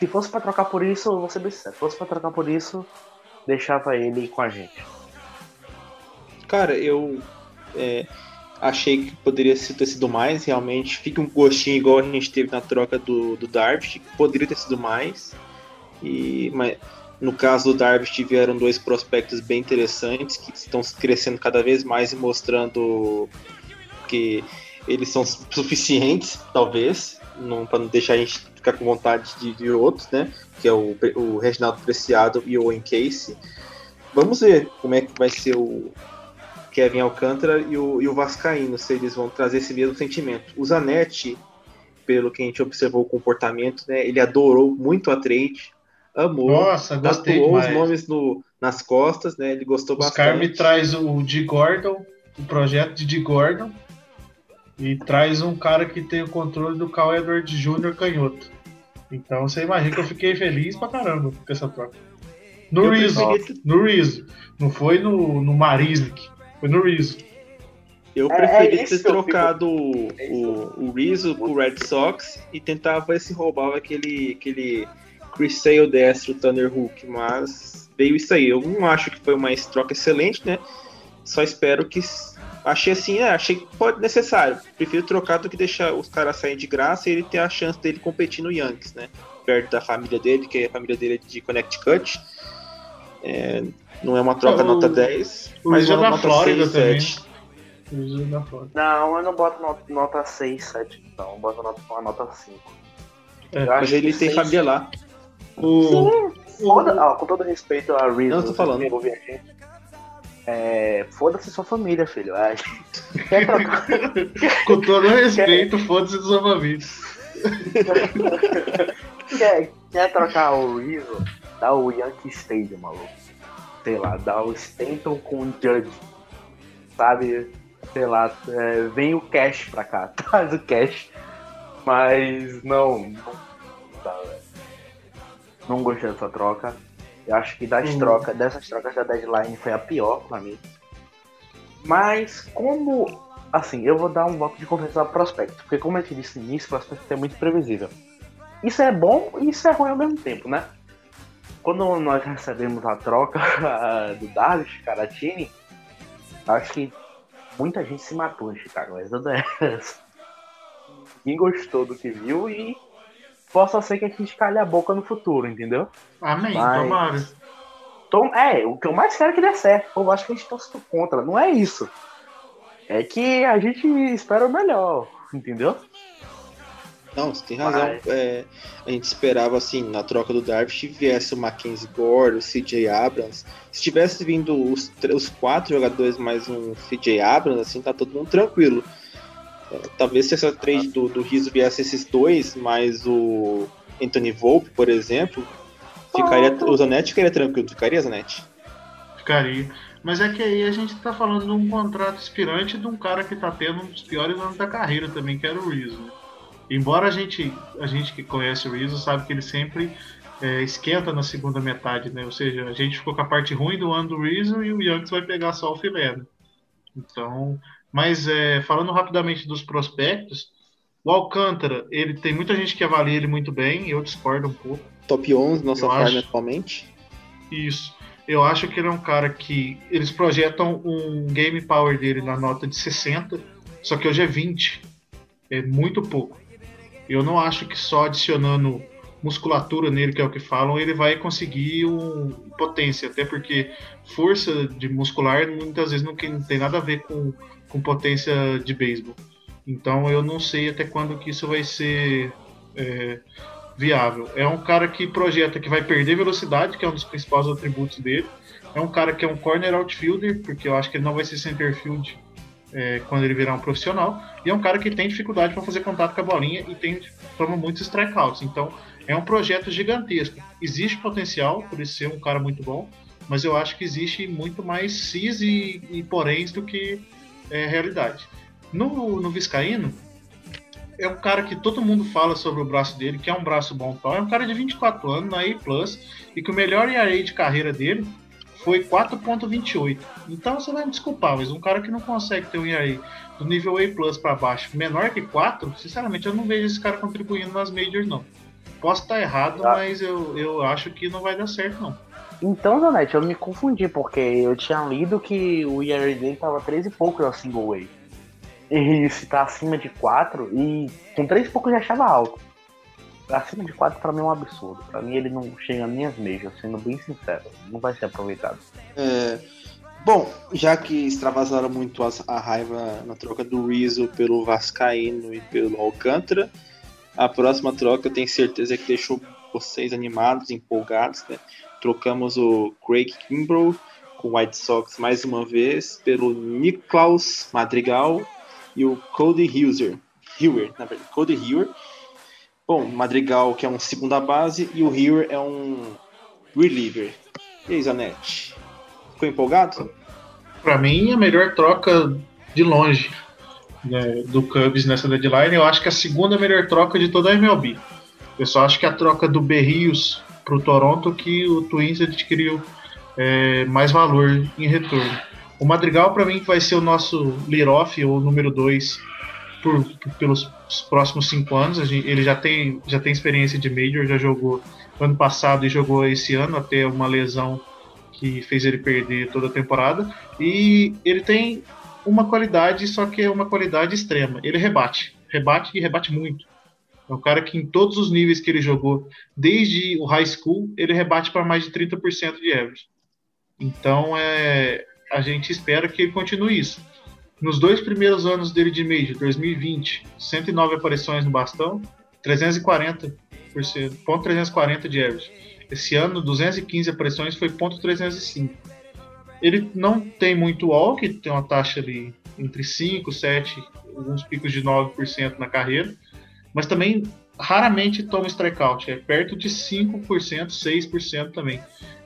se fosse para trocar por isso, ser bem sincero, se fosse para trocar por isso, deixava ele com a gente. Cara, eu. É Achei que poderia ter sido mais, realmente. Fica um gostinho igual a gente teve na troca do, do Darvish, que poderia ter sido mais. E, mas, no caso do Darvish, tiveram dois prospectos bem interessantes, que estão crescendo cada vez mais e mostrando que eles são suficientes, talvez, para não deixar a gente ficar com vontade de, de outros, né? Que é o, o Reginaldo Preciado e o Owen Casey. vamos ver como é que vai ser o Kevin Alcântara e o, e o Vascaíno, se eles vão trazer esse mesmo sentimento. O Zanetti, pelo que a gente observou o comportamento, né, ele adorou muito a trade, amou, Nossa, gostei tatuou demais. os nomes no, nas costas, né, ele gostou Os caras me bastante. traz o de Gordon, o projeto de D. Gordon, e traz um cara que tem o controle do Cal Edward Jr. canhoto. Então você imagina que eu fiquei feliz pra caramba com essa troca. No Eu preferia- no Rizzo. Não foi no, no Marislik, foi no Rizzo. Eu É- preferi é isso ter trocado É o, o, o Rizzo pro Red Sox e tentar ver se roubava aquele, aquele Chris Sale destro Tanner Hook, mas veio isso aí. Eu não acho que foi uma troca excelente, né? Só espero que. Achei assim, é, achei que pode necessário. Prefiro trocar do que deixar os caras saírem de graça e ele ter a chance dele competir no Yankees, né? Perto da família dele, que a família dele é de Connecticut. É, não é uma troca O- nota 10, o mas Rizzo é uma nota Flórida 6, também. 7. Rizzo da Flórida. Não, eu não boto nota, nota 6, 7, não. Eu boto nota, uma nota 5. É, Eu Mas ele tem família lá. O, Foda, ó, com todo respeito a Reason, Não, tô falando. que ouve a gente, É, foda-se sua família, filho. Ai, Quer trocar, com todo respeito, foda-se sua família. quer, quer trocar o Rizzo? Dá o Yankee Stadium, maluco. Sei lá, dá o Stanton com o Judge. Sabe? Sei lá, é, vem o cash pra cá. Traz o cash. Mas não, não dá. Não gostei dessa troca. Eu acho que das Hum. trocas, dessas trocas da deadline foi a pior pra mim. Mas como. Assim, eu vou dar um voto de confiança ao prospecto. Porque como eu te disse no início, o prospecto é muito previsível. Isso é bom e isso é ruim ao mesmo tempo, né? Quando nós recebemos a troca do Darvish, Caratini, acho que muita gente se matou em Chicago. Mas tudo é. Ninguém gostou do que viu e possa ser que a gente calhe a boca no futuro, entendeu? Amém, Mas- tomara. Então, é, o que eu mais quero é que dê certo. Eu acho que a gente torce contra. Não é isso. É que a gente espera o melhor, entendeu? Não, você tem razão. Mas- É, a gente esperava, assim, na troca do Darvish, viesse o Mackenzie Gore, o CJ Abrams. Se tivesse vindo os, os quatro jogadores mais um CJ Abrams, assim, tá todo mundo tranquilo. É, talvez se essa trade do, do Rizzo viesse esses dois, mais o Anthony Volpe, por exemplo, ficaria, o Zanetti ficaria tranquilo. Ficaria, Zanetti? Ficaria. Mas é que aí a gente tá falando de um contrato expirante de um cara que tá tendo um dos piores anos da carreira também, que era o Rizzo. Embora a gente, a gente que conhece o Rizzo sabe que ele sempre é, esquenta na segunda metade, né? Ou seja, a gente ficou com a parte ruim do ano do Rizzo e o Yankees vai pegar só o filé, né? Então, mas é, falando rapidamente dos prospectos, o Alcântara, ele tem muita gente que avalia ele muito bem, eu discordo um pouco. Top 11, nossa Eu farm acho. atualmente. Isso. Eu acho que ele é um cara que. Eles projetam um game power dele na nota de 60, só que hoje é 20. É muito pouco. Eu não acho que só adicionando musculatura nele, que é o que falam, ele vai conseguir um, potência. Até porque força de muscular muitas vezes não tem nada a ver com, com potência de beisebol. Então eu não sei até quando que isso vai ser é, viável. É um cara que projeta que vai perder velocidade, que é um dos principais atributos dele. É um cara que é um corner outfielder, porque eu acho que ele não vai ser center field é, quando ele virar um profissional. E é um cara que tem dificuldade para fazer contato com a bolinha e tem toma muitos strikeouts. Então é um projeto gigantesco. Existe potencial por ele ser um cara muito bom, mas eu acho que existe muito mais cis e, e poréns do que é, realidade. No, no Viscaíno, é um cara que todo mundo fala sobre o braço dele, que é um braço bom tal. É um cara de 24 anos, na A+, e que o melhor ERA de carreira dele foi 4.28. Então você vai me desculpar, mas um cara que não consegue ter um ERA do nível A+, para baixo menor que 4, sinceramente eu não vejo esse cara contribuindo nas Majors, não. Posso estar errado, Ah. mas eu, eu acho que não vai dar certo, não. Então, Zanetti, eu me confundi, porque eu tinha lido que o ERA dele tava 3 e pouco no single way. E se tá acima de 4, e com 3 e pouco eu já achava alto. Acima de 4 pra mim é um absurdo. Pra mim ele não chega nem às majors, sendo bem sincero. Não vai ser aproveitado. É, bom, já que extravasaram muito as- a, raiva na troca do Rizzo pelo Vascaíno e pelo Alcântara, a próxima troca eu tenho certeza que deixou vocês animados, empolgados. Né? Trocamos o Craig Kimbrough com o White Sox mais uma vez pelo Niklaus Madrigal e o Cody Heuser. Hewer, na verdade, Cody Hewer. Bom, Madrigal que é um segunda base e o Hewer é um reliever. E aí, Zanetti? Ficou empolgado? Para mim, a melhor troca de longe né, do Cubs nessa deadline, eu acho que é a segunda melhor troca de toda a MLB. Eu só acho que a troca do Berrios para o Toronto que o Twins adquiriu é, mais valor em retorno. O Madrigal, para mim, vai ser o nosso lead-off, ou número 2, por, pelos próximos cinco anos. Ele já tem, já tem experiência de Major, já jogou ano passado e jogou esse ano, até uma lesão que fez ele perder toda a temporada. E ele tem uma qualidade, só que é uma qualidade extrema. Ele rebate. Rebate e rebate muito. É um cara que em todos os níveis que ele jogou, desde o high school, ele rebate para mais de 30% de average. Então, é, a gente espera que ele continue isso. Nos dois primeiros anos dele de Major, 2020, 109 aparições no bastão, 340 ponto 340 de average. Esse ano, 215 aparições foi ponto 305. Ele não tem muito walk, tem uma taxa ali entre 5, 7, alguns picos de 9% na carreira, mas também raramente toma strikeout, é perto de 5%, 6% também.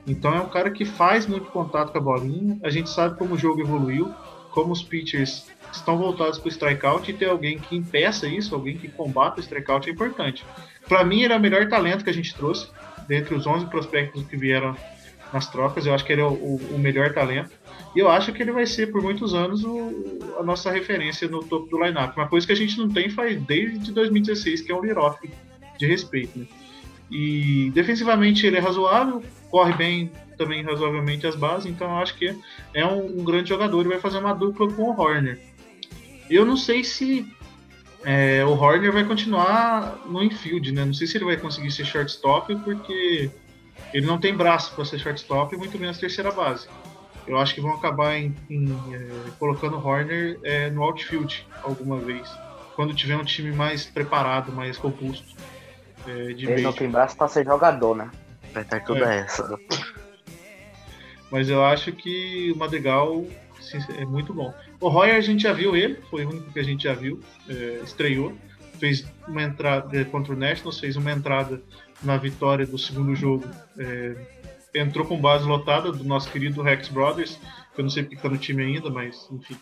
Então é um cara que faz muito contato com a bolinha, a gente sabe como o jogo evoluiu, como os pitchers estão voltados para o strikeout e ter alguém que impeça isso, alguém que combata o strikeout é importante. Para mim, ele é o melhor talento que a gente trouxe, dentre os 11 prospectos que vieram nas trocas. Eu acho que ele é o, o melhor talento. E eu acho que ele vai ser, por muitos anos, o, a nossa referência no topo do lineup. Uma coisa que a gente não tem faz desde 2016, que é o Liroff, de respeito. Né? E defensivamente ele é razoável, corre bem também razoavelmente as bases, então eu acho que é um, um grande jogador e vai fazer uma dupla com o Horner. Eu não sei se é, o Horner vai continuar no infield, né? Não sei se ele vai conseguir ser shortstop, porque ele não tem braço para ser shortstop e muito menos terceira base. Eu acho que vão acabar em, em, é, colocando o Horner é, no outfield alguma vez, quando tiver um time mais preparado, mais robusto. É, ele não tem braço para ser jogador, né? Vai estar tudo é. essa. Mas eu acho que o Madrigal é muito bom. O Roy a gente já viu ele, foi o único que a gente já viu, é, estreou, fez uma entrada contra o Nationals, fez uma entrada na vitória do segundo jogo, é, entrou com base lotada do nosso querido Rex Brothers, que eu não sei porque tá no time ainda, mas enfim.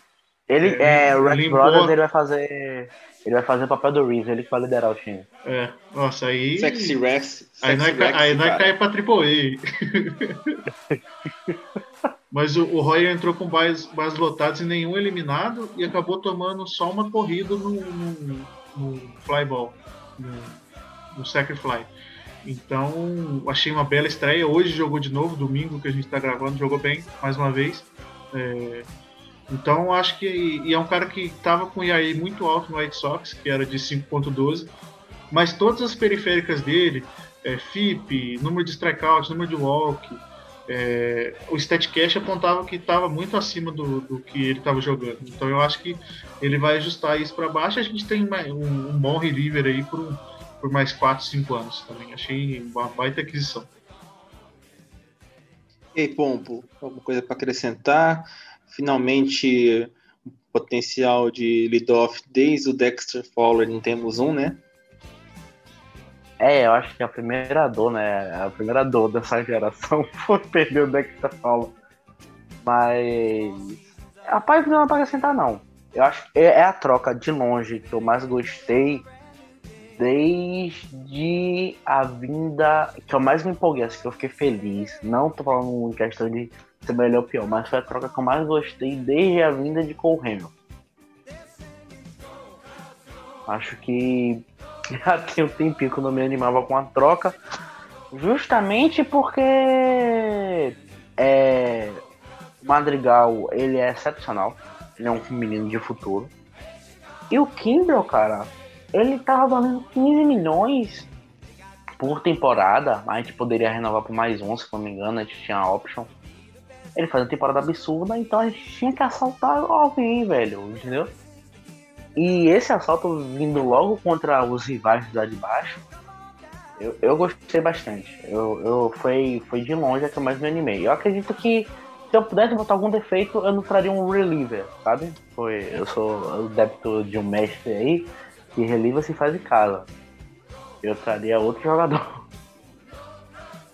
Ele, é, é o Rex limpou... Brothers ele vai fazer. Ele vai fazer o papel do Reeves, ele que vai liderar o time. É, nossa, aí. Sexy Rex. Aí nós, Rex, aí nós cai pra Triple A. Mas o, o Roy entrou com bases, bases lotadas e nenhum eliminado e acabou tomando só uma corrida no, no, no flyball, no, no sacrifly. Então, achei uma bela estreia. Hoje jogou de novo, domingo que a gente está gravando, jogou bem, mais uma vez. É, então, acho que. E é um cara que estava com o IAE muito alto no White Sox, que era de 5,12, mas todas as periféricas dele, é, FIP, número de strikeouts, número de walk, é, o StatCast apontava que estava muito acima do, do que ele estava jogando. Então eu acho que ele vai ajustar isso para baixo. A gente tem um, um, bom reliever aí por, por mais 4, 5 anos também. Achei uma baita aquisição. E aí, Pompo, alguma coisa para acrescentar? Finalmente, potencial de lead-off desde o Dexter Fowler, não temos um, né? É, eu acho que a primeira dor, né? A primeira dor dessa geração foi perder o Dexter Fowler. Mas. Rapaz, não dá pra acrescentar, não. Eu acho que é a troca de longe que eu mais gostei desde a vinda. Que eu mais me empolguei, assim, que eu fiquei feliz. Não tô falando em questão de ser melhor ou pior, mas foi a troca que eu mais gostei desde a vinda de Cole Hamilton. Acho que já tem um tempinho que eu não me animava com a troca. Justamente porque é, Madrigal ele é excepcional. Ele é um menino de futuro. E o Kimbrel, cara, ele tava valendo 15 milhões por temporada. A gente poderia renovar por mais um, se não me engano, a gente tinha a option. Ele faz uma temporada absurda, então a gente tinha que assaltar alguém, velho, entendeu? E esse assalto vindo logo contra os rivais lá de baixo, eu, eu gostei bastante. Eu, eu foi, foi de longe a que eu mais me animei. Eu acredito que Se eu pudesse botar algum defeito, eu não traria um reliever, sabe? Foi, eu sou débito de um mestre aí, que reliever se faz em casa. Eu traria outro jogador.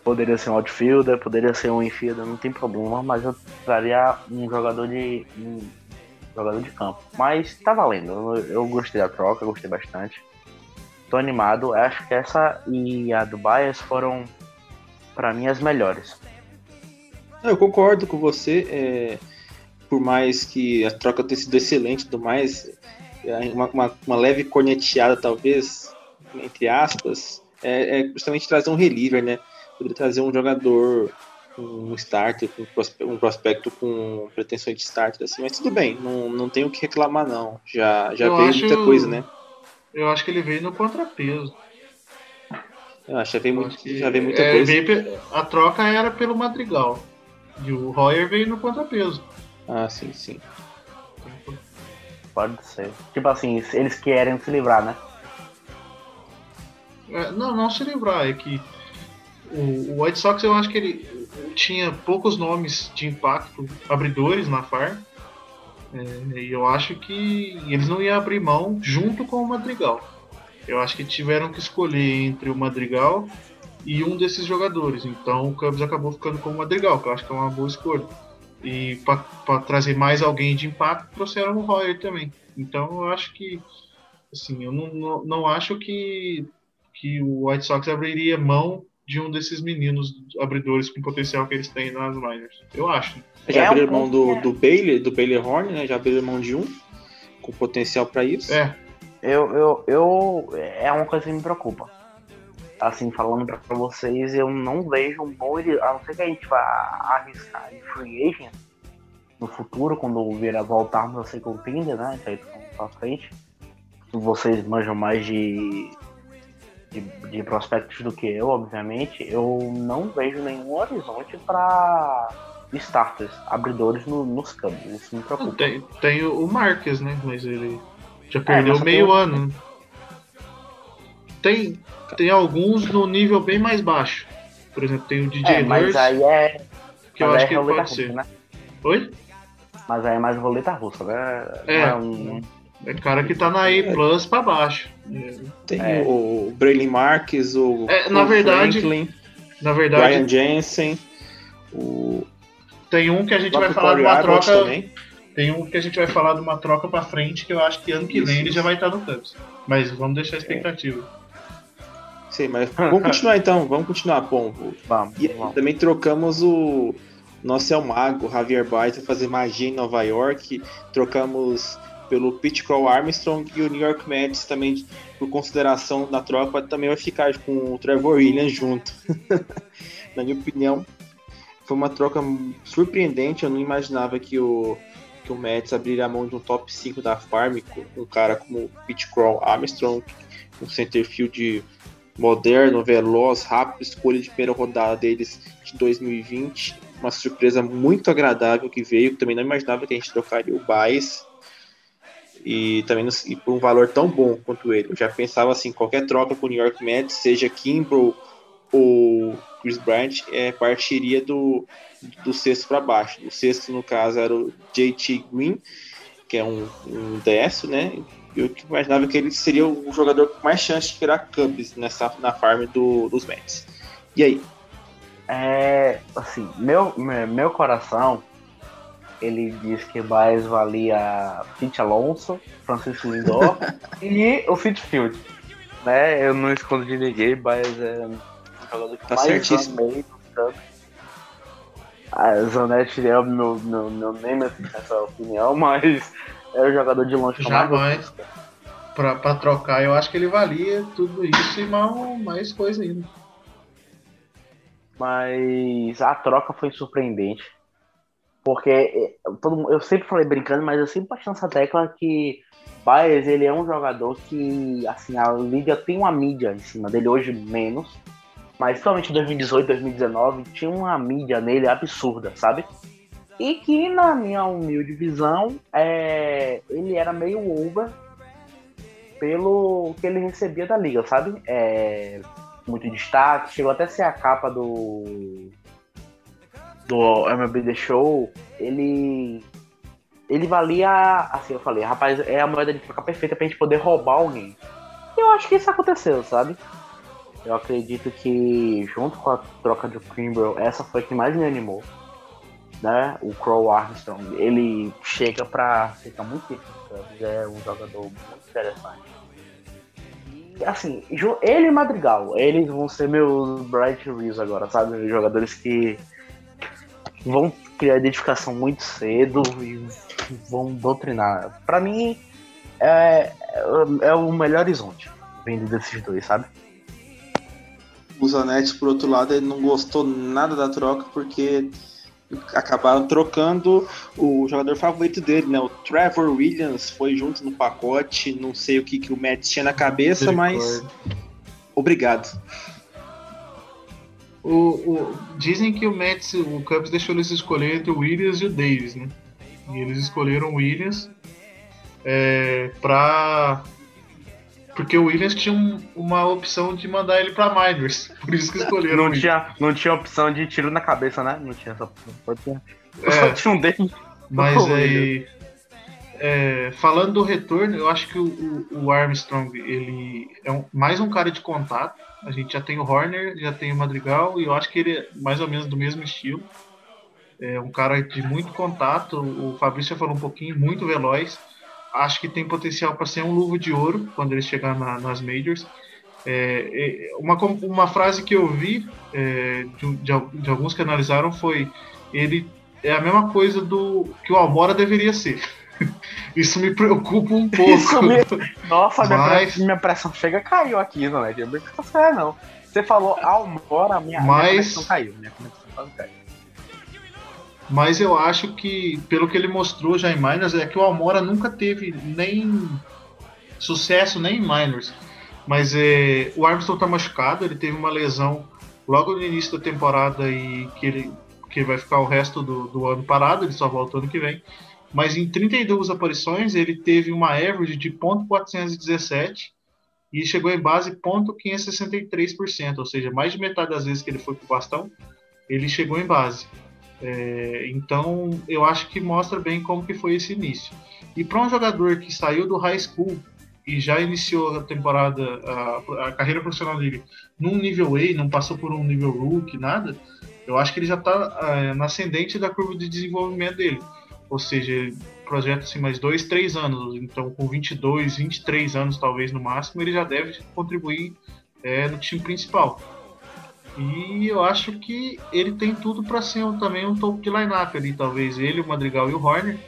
Poderia ser um outfielder, poderia ser um infielder, não tem problema, mas eu traria um jogador de. um jogador de campo. Mas tá valendo. Eu, eu gostei da troca, gostei bastante. Tô animado. Acho que essa e a do Bias foram, para mim, as melhores. Eu concordo com você. É, por mais que a troca tenha sido excelente, do mais é, uma, uma, uma, leve corneteada talvez, entre aspas, é, é justamente trazer um reliever, né? Poderia trazer um jogador, um starter, um prospecto com pretensões de starter, assim, mas tudo bem, não, não tem o que reclamar, não. Já, já veio acho, muita coisa, né? Eu acho que ele veio no contrapeso. Eu acho que já veio, muito, já veio muita é, coisa. Veio, a troca era pelo Madrigal. E o Royer veio no contrapeso. Ah, sim, sim. Pode ser. Tipo assim, eles querem se livrar, né? É, não, não se livrar, é que o, White Sox eu acho que ele tinha poucos nomes de impacto abridores na FAR. É, e eu acho que eles não iam abrir mão junto com o Madrigal. Eu acho que tiveram que escolher entre o Madrigal e um desses jogadores. Então o Cubs acabou ficando com o Madrigal, que eu acho que é uma boa escolha. E para trazer mais alguém de impacto, trouxeram o Royer também. Então eu acho que, assim, eu não, não, não acho que, que o White Sox abriria mão de um desses meninos abridores com potencial que eles têm nas minors. Eu acho. Já é abriram um mão do, do Bailey, do Bailey Horn, né? Já abriram mão de um com potencial para isso. É. Eu, eu, eu. É uma coisa que me preocupa. Assim, falando pra, pra vocês, eu não vejo um bom. A não ser que a gente vá arriscar em free agent no futuro, quando vir a voltarmos a ser contender, né? Isso aí pra frente. Vocês manjam mais de de, de prospectos do que eu, obviamente, eu não vejo nenhum horizonte para starters, abridores no, nos Cubs. Isso me preocupa. Tem, tem o Marques, né? Mas ele já é, perdeu é, meio ano. Tem, tem alguns no nível bem mais baixo. Por exemplo, tem o DJ é, mas aí é. Que eu acho é que pode russa, ser. Né? Oi? Mas aí é mais roleta russa, né? É. é um... É cara que tá na A Plus pra baixo. Tem é. o Braylon Marques, o, é, na o verdade, Franklin, na verdade, Brian Jensen, o tem um que a gente vai falar de uma troca. Também. Tem um que a gente vai falar de uma troca para frente que eu acho que ano que vem ele já vai estar no Cubs. Mas vamos deixar a expectativa. É. Sim, mas vamos continuar então, vamos continuar, Pombo. Vamos, e vamos. também trocamos o nosso é o mago, Javier Baez, fazer magia em Nova York. Trocamos pelo Pete Crow Armstrong e o New York Mets também, por consideração da troca, também vai ficar com o Trevor Williams junto. Na minha opinião, foi uma troca surpreendente. Eu não imaginava que o, que o Mets abriria a mão de um top 5 da Farm com um cara como Pete Crow Armstrong, um centerfield moderno, veloz, rápido, escolha de primeira rodada deles de 2020. Uma surpresa muito agradável que veio. Também não imaginava que a gente trocaria o Baez e também e por um valor tão bom quanto ele. Eu já pensava assim, qualquer troca com o New York Mets, seja Kimbrough ou Chris Bryant, é, partiria do, do sexto para baixo. O sexto, no caso, era o JT Green, que é um, um décimo, né? Eu imaginava que ele seria o jogador com mais chance de virar Cubs nessa, na farm do, dos Mets. E aí? É, assim, meu, meu coração ele diz que Baez valia Fit Alonso, Francisco Lindor e o Fitzfield. Né? Eu não escondo de ninguém, Baez é um jogador que tá mais certíssimo. amei A Zanetti é o meu, meu, meu name nessa opinião, mas é o jogador de longe que mais pra, pra trocar, eu acho que ele valia tudo isso e mais, mais coisa ainda. Mas a troca foi surpreendente. Porque é, eu sempre falei brincando, mas eu sempre bati nessa tecla que Baez, ele é um jogador que, assim, a liga tem uma mídia em cima dele, hoje menos, mas principalmente em 2018, 2019, tinha uma mídia nele absurda, sabe? E que, na minha humilde visão, é, ele era meio over pelo que ele recebia da liga, sabe? É, muito destaque, chegou até a ser a capa do do MLB The Show, ele. Ele valia. Assim, eu falei, rapaz, é a moeda de troca perfeita pra gente poder roubar alguém. E eu acho que isso aconteceu, sabe? Eu acredito que, junto com a troca de Kimbrel, essa foi a que mais me animou. Né? O Crow Armstrong, ele chega pra ficar muito difícil, é um jogador muito interessante. E, assim, ele e Madrigal, eles vão ser meus Bright Reels agora, sabe? Jogadores que vão criar identificação muito cedo e vão doutrinar. Para mim, é, é o melhor horizonte vindo desses dois, sabe? O Zanetti, por outro lado, ele não gostou nada da troca porque acabaram trocando o jogador favorito dele, né? O Trevor Williams foi junto no pacote, não sei o que, que o Mets tinha na cabeça, mas obrigado. O, o, dizem que o Mets, o Cubs deixou eles escolher entre o Williams e o Davis, né? E eles escolheram o Williams é, para porque o Williams tinha um, uma opção de mandar ele pra minors. Por isso que escolheram não tinha Não tinha opção de tiro na cabeça, né? Não tinha essa opção. É, só tinha um dele. Mas aí. É, falando do retorno, eu acho que o, o, o Armstrong ele é um, mais um cara de contato. A gente já tem o Horner, já tem o Madrigal, e eu acho que ele é mais ou menos do mesmo estilo. É um cara de muito contato. O Fabrício já falou um pouquinho, muito veloz acho que tem potencial para ser um luvo de ouro quando ele chegar na, nas majors. É, é, uma, uma frase que eu vi é, de, de, de, alguns que analisaram foi ele é a mesma coisa do que o Almora deveria ser. Isso me preocupa um pouco. Me... Nossa, Mas... minha, pressão chega caiu aqui, não é? Não. Você falou Almora, minha, Mas... minha pressão caiu. Minha caiu. Mas eu acho que, pelo que ele mostrou já em Minors, é que o Almora nunca teve nem sucesso nem em Minors. Mas é, o Armstrong está machucado, ele teve uma lesão logo no início da temporada e que ele que vai ficar o resto do, do ano parado, ele só volta ano que vem. Mas em 32 aparições ele teve uma average de .417 e chegou em base .563%, ou seja, mais de metade das vezes que ele foi para o bastão, ele chegou em base. É, então, eu acho que mostra bem como que foi esse início. E para um jogador que saiu do high school e já iniciou a temporada, a, a, carreira profissional dele num nível A, não passou por um nível rookie, nada, eu acho que ele já está é, na ascendente da curva de desenvolvimento dele. Ou seja, projeto assim mais dois, três anos. Então, com 22, 23 anos talvez no máximo, ele já deve contribuir é, no time principal. E eu acho que ele tem tudo para ser um, também um topo de lineup ali, talvez ele, o Madrigal e o Horner.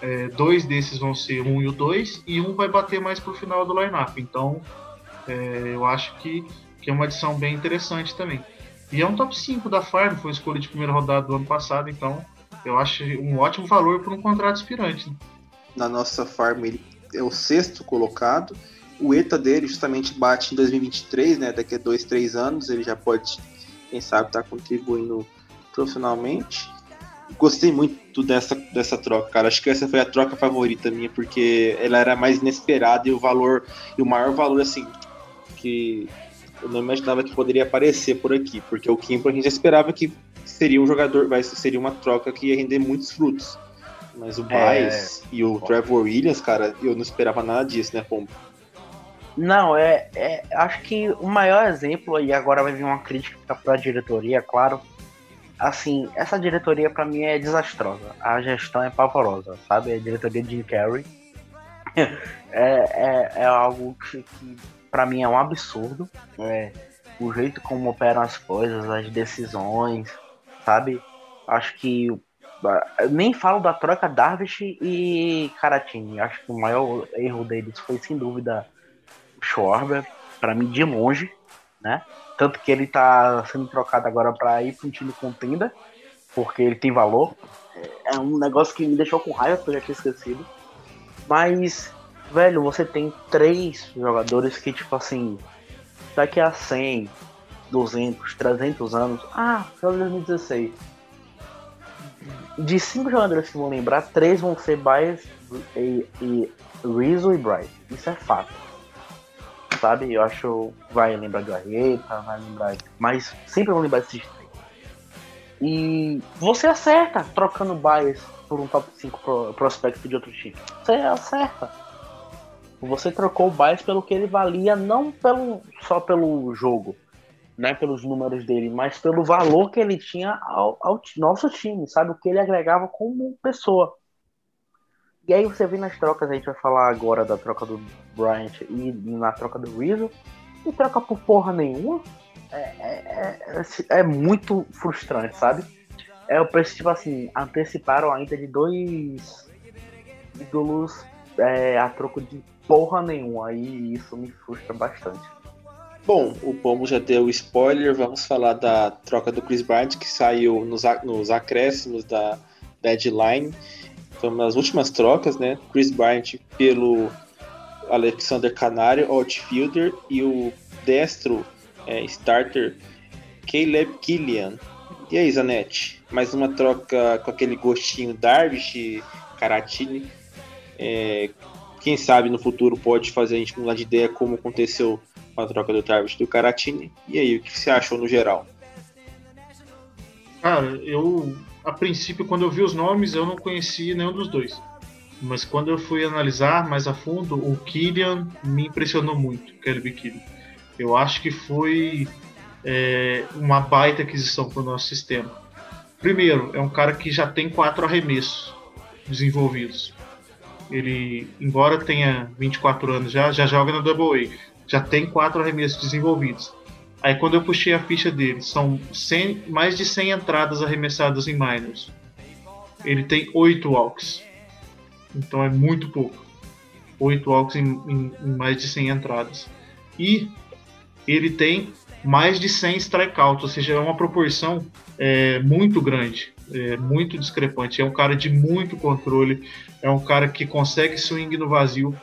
É, dois desses vão ser um e o dois, e um vai bater mais pro final do lineup. Então, é, eu acho que, que é uma adição bem interessante também. E é um top 5 da Farm, foi escolha de primeira rodada do ano passado, então eu acho um ótimo valor por um contrato aspirante. Né? Na nossa Farm, ele é o sexto colocado. O ETA dele justamente bate em 2023, né? Daqui a dois, três anos ele já pode quem sabe está contribuindo profissionalmente. Gostei muito dessa, dessa troca, cara. Acho que essa foi a troca favorita minha, porque ela era mais inesperada e o valor, e o maior valor, assim, que eu não imaginava que poderia aparecer por aqui, porque o Kimpo a gente esperava que seria um jogador, vai seria uma troca que ia render muitos frutos. Mas o Baez é... e o Trevor Williams, cara, eu não esperava nada disso, né, Pombo? Não, é, é, Acho que o maior exemplo, e agora vai vir uma crítica para a diretoria, claro. Assim, essa diretoria para mim é desastrosa. A gestão é pavorosa, sabe? A diretoria de Jim Carrey é, é, é algo que, que para mim é um absurdo. É, o jeito como operam as coisas, as decisões, sabe? Acho que nem falo da troca Darvish e Caratini. Acho que o maior erro deles foi sem dúvida Schwarber, para mim, de longe, né? Tanto que ele tá sendo trocado agora para ir para um time contenda, porque ele tem valor. É um negócio que me deixou com raiva, porque eu já tinha esquecido. Mas, velho, você tem três jogadores que, tipo assim, daqui a 100, 200, 300 anos. Ah, foi 2016. De cinco jogadores que vão lembrar, três vão ser Bias e, e Rizzo e Bright. Isso é fato sabe? Eu acho vai lembrar de Arrieta, vai lembrar. Mas sempre vão lembrar desses três. E você acerta trocando bias por um top 5 pro, prospecto de outro time. Você acerta. Você trocou o bias pelo que ele valia, não pelo, só pelo jogo, né, pelos números dele, mas pelo valor que ele tinha ao, ao nosso time, sabe? O que ele agregava como pessoa. E aí você vê nas trocas, a gente vai falar agora da troca do Bryant e na troca do Rizzo, e troca por porra nenhuma. É, é, é, é muito frustrante, sabe? É o preço, tipo assim, anteciparam ainda de dois ídolos é, a troco de porra nenhuma. Aí isso me frustra bastante. Bom, o Pombo já deu spoiler, vamos falar da troca do Chris Bryant, que saiu nos, nos acréscimos da deadline. Foi uma das últimas trocas, né? Chris Bryant pelo Alexander Canário, outfielder, e o destro é, starter Caleb Killian. E aí, Zanetti? Mais uma troca com aquele gostinho Darvish, Caratini. É, quem sabe no futuro pode fazer a gente mudar de ideia como aconteceu com a troca do Darvish do Caratini. E aí, o que você achou no geral? Cara, eu a princípio, quando eu vi os nomes, eu não conhecia nenhum dos dois. Mas quando eu fui analisar mais a fundo, o Killian me impressionou muito, Caleb Killian. Eu acho que foi é, uma baita aquisição para o nosso sistema. Primeiro, é um cara que já tem quatro arremessos desenvolvidos. Ele, embora tenha 24 anos já, já joga na Double A. Já tem quatro arremessos desenvolvidos. Aí quando eu puxei a ficha dele, são 100, mais de 100 entradas arremessadas em minors. Ele tem 8 walks. Então é muito pouco. 8 walks em, em, em mais de 100 entradas. E ele tem mais de 100 strikeouts, ou seja, é uma proporção é, muito grande, é, muito discrepante. É um cara de muito controle, é um cara que consegue swing no vazio,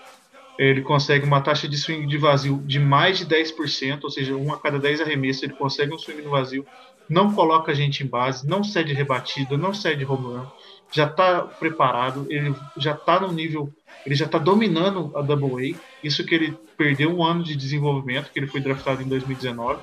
ele consegue uma taxa de swing de vazio de mais de 10%, ou seja, um a cada 10 arremessos ele consegue um swing no vazio, não coloca a gente em base, não cede rebatida, não cede home já está preparado, ele já está no nível, ele já está dominando a Double A, isso que ele perdeu um ano de desenvolvimento, que ele foi draftado em 2019.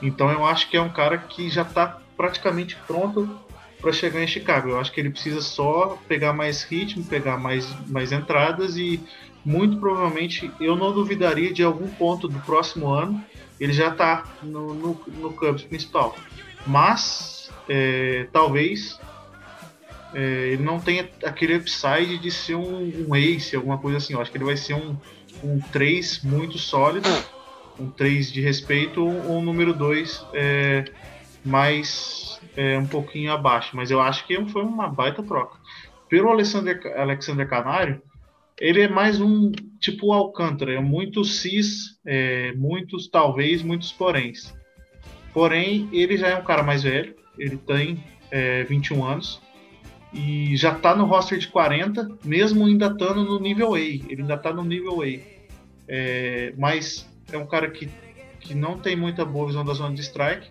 Então eu acho que é um cara que já está praticamente pronto para chegar em Chicago. Eu acho que ele precisa só pegar mais ritmo, pegar mais, mais entradas e muito provavelmente eu não duvidaria de algum ponto do próximo ano ele já está no, no, no Cubs principal. Mas é, talvez é, ele não tenha aquele upside de ser um, um, ace, alguma coisa assim. Eu acho que ele vai ser um, um 3 muito sólido, um 3 de respeito ou um número 2 mais é, um pouquinho abaixo, mas eu acho que foi uma baita troca. Pelo Alexander, Alexander Canário, ele é mais um tipo Alcântara, é muitos cis, é, muitos talvez, muitos poréns. Porém, ele já é um cara mais velho, ele tem é, 21 anos e já está no roster de 40, mesmo ainda estando no nível A. Ele ainda está no nível A. É, mas é um cara que, que não tem muita boa visão da zona de strike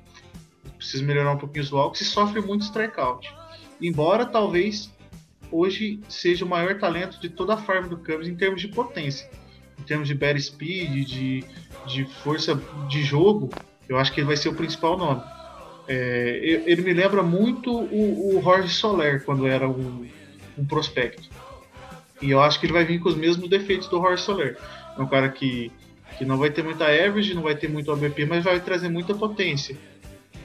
precisa melhorar um pouquinho os walks e sofre muito strikeout. Embora talvez hoje seja o maior talento de toda a farm do Cubs em termos de potência, em termos de bat speed, de, de força de jogo, eu acho que ele vai ser o principal nome. É, ele me lembra muito o, o Jorge Soler quando era um, um prospecto. E eu acho que ele vai vir com os mesmos defeitos do Jorge Soler. É um cara que, que não vai ter muita average, não vai ter muito ABP, mas vai trazer muita potência.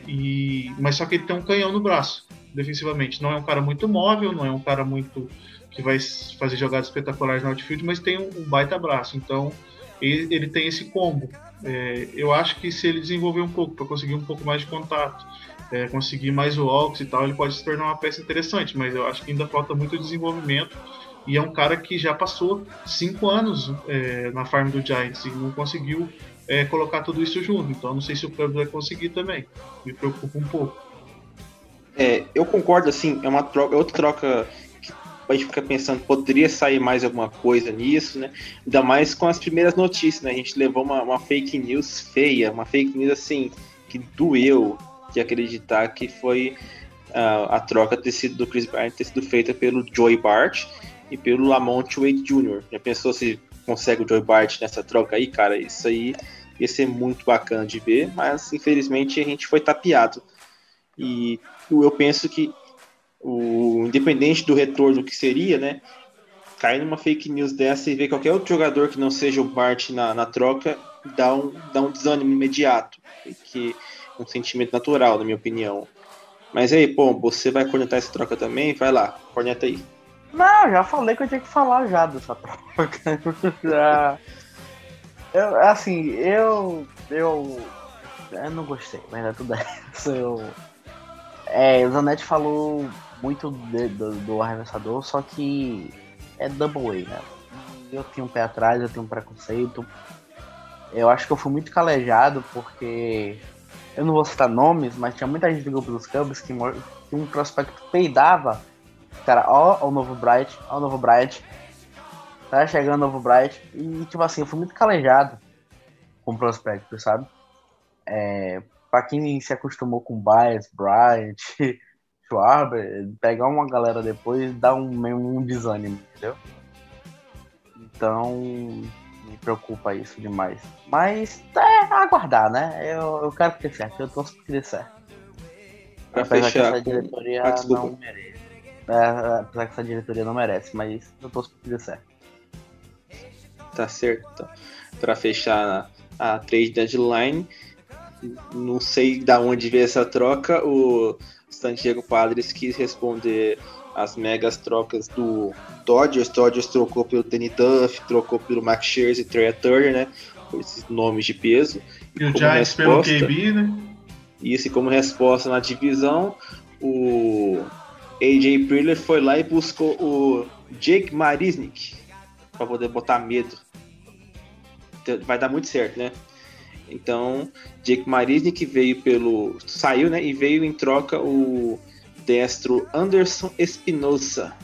E, mas só que ele tem um canhão no braço, defensivamente. Não é um cara muito móvel, não é um cara muito que vai fazer jogadas espetaculares no outfield, mas tem um, um baita braço. Então ele, ele tem esse combo. É, eu acho que se ele desenvolver um pouco para conseguir um pouco mais de contato, é, conseguir mais walks e tal, ele pode se tornar uma peça interessante. Mas eu acho que ainda falta muito desenvolvimento. E é um cara que já passou cinco anos é, na farm do Giants e não conseguiu é, colocar tudo isso junto. Então não sei se o Cubs vai conseguir também. Me preocupa um pouco. É, eu concordo, assim, é uma troca, é outra troca que a gente fica pensando, poderia sair mais alguma coisa nisso, né? Ainda mais com as primeiras notícias, né? A gente levou uma, uma fake news feia, uma fake news assim, que doeu de acreditar que foi uh, a troca ter sido do Chris Bryant ter sido feita pelo Joey Bart e pelo Lamont Wade Jr. Já pensou se consegue o Joey Bart nessa troca aí, cara, isso aí ia ser muito bacana de ver, mas infelizmente a gente foi tapeado. E eu penso que o independente do retorno que seria, né? Cair numa fake news dessa e ver qualquer outro jogador que não seja o Bart na, na troca dá um, dá um desânimo imediato, que um sentimento natural, na minha opinião. Mas aí, pô, você vai cornetar essa troca também? Vai lá, corneta aí. Não, já falei que eu tinha que falar já dessa troca. já. Eu, assim, eu. Eu. Eu não gostei, mas é tudo isso. Eu. É, o Zanetti falou muito de, do, do arremessador, só que é double A, né? Eu tenho um pé atrás, eu tenho um preconceito. Eu acho que eu fui muito calejado porque eu não vou citar nomes, mas tinha muita gente do grupo dos Cubs que, que um prospecto peidava. Cara, ó, o novo Bright, ó o novo Bright. Tá chegando o novo Bright. E, tipo assim, eu fui muito calejado com o prospecto, sabe? É, pra quem se acostumou com Bias, Bright, Schwarber, pegar uma galera depois dá um, um desânimo, entendeu? Então, me preocupa isso demais. Mas é aguardar, né? Eu, eu quero que dê certo, eu torço que dê certo. Pra apesar fechar, que essa diretoria não merece. É, apesar que essa diretoria não merece, mas eu torço que dê certo. Tá certo. Então. Pra fechar a trade deadline, não sei da onde veio essa troca, o San Diego Padres quis responder as megas trocas do Dodgers. Dodgers trocou pelo Danny Duff, trocou pelo Max Scherzer e Trey Turner, né? Por esses nomes de peso. E, e o Giants pelo KB, né? Isso, e como resposta na divisão, o AJ Preller foi lá e buscou o Jake Marisnik para poder botar medo. Então, vai dar muito certo, né? Então, Jake Marisnik veio pelo. saiu, né? E veio em troca o destro Anderson Espinosa.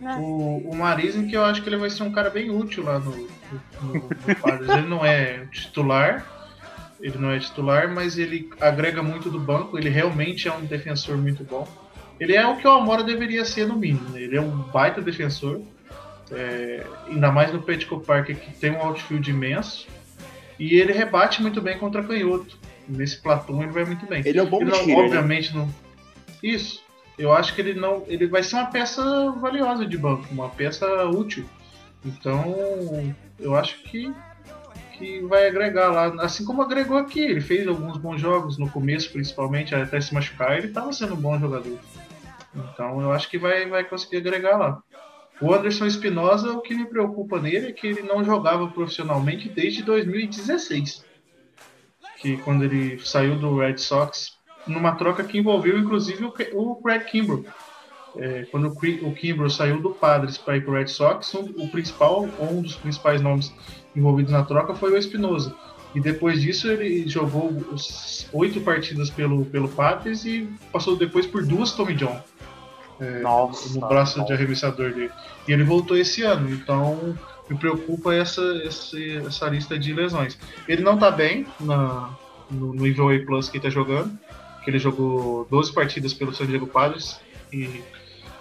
É. O, o Marisnik, que eu acho que ele vai ser um cara bem útil lá no, no, no Ele não é titular, ele não é titular, mas ele agrega muito do banco. Ele realmente é um defensor muito bom. Ele é o que o Amora deveria ser no mínimo. Né? Ele é um baita defensor, é, ainda mais no Petco Park que tem um outfield imenso. E ele rebate muito bem contra canhoto nesse platô ele vai muito bem. Ele é um bom ele não, né? Obviamente né? não. Isso. Eu acho que ele não. Ele vai ser uma peça valiosa de banco, uma peça útil. Então, eu acho que, que vai agregar lá. Assim como agregou aqui. Ele fez alguns bons jogos no começo, principalmente, até se machucar, ele estava sendo um bom jogador. Então eu acho que vai, vai conseguir agregar lá. O Anderson Espinosa, o que me preocupa nele é que ele não jogava profissionalmente desde 2016 que quando ele saiu do Red Sox, numa troca que envolveu inclusive o, Craig Kimbrell. É, quando o Kimbrell saiu do Padres para ir para o Red Sox, o principal, um dos principais nomes envolvidos na troca foi o Espinosa. E depois disso ele jogou oito partidas pelo, pelo Padres e passou depois por duas Tommy John. É, nossa, no braço nossa. de arremessador dele. E ele voltou esse ano, então me preocupa essa, essa, essa lista de lesões. Ele não tá bem na, no, no nível A Plus que ele tá jogando, que ele jogou 12 partidas pelo San Diego Padres e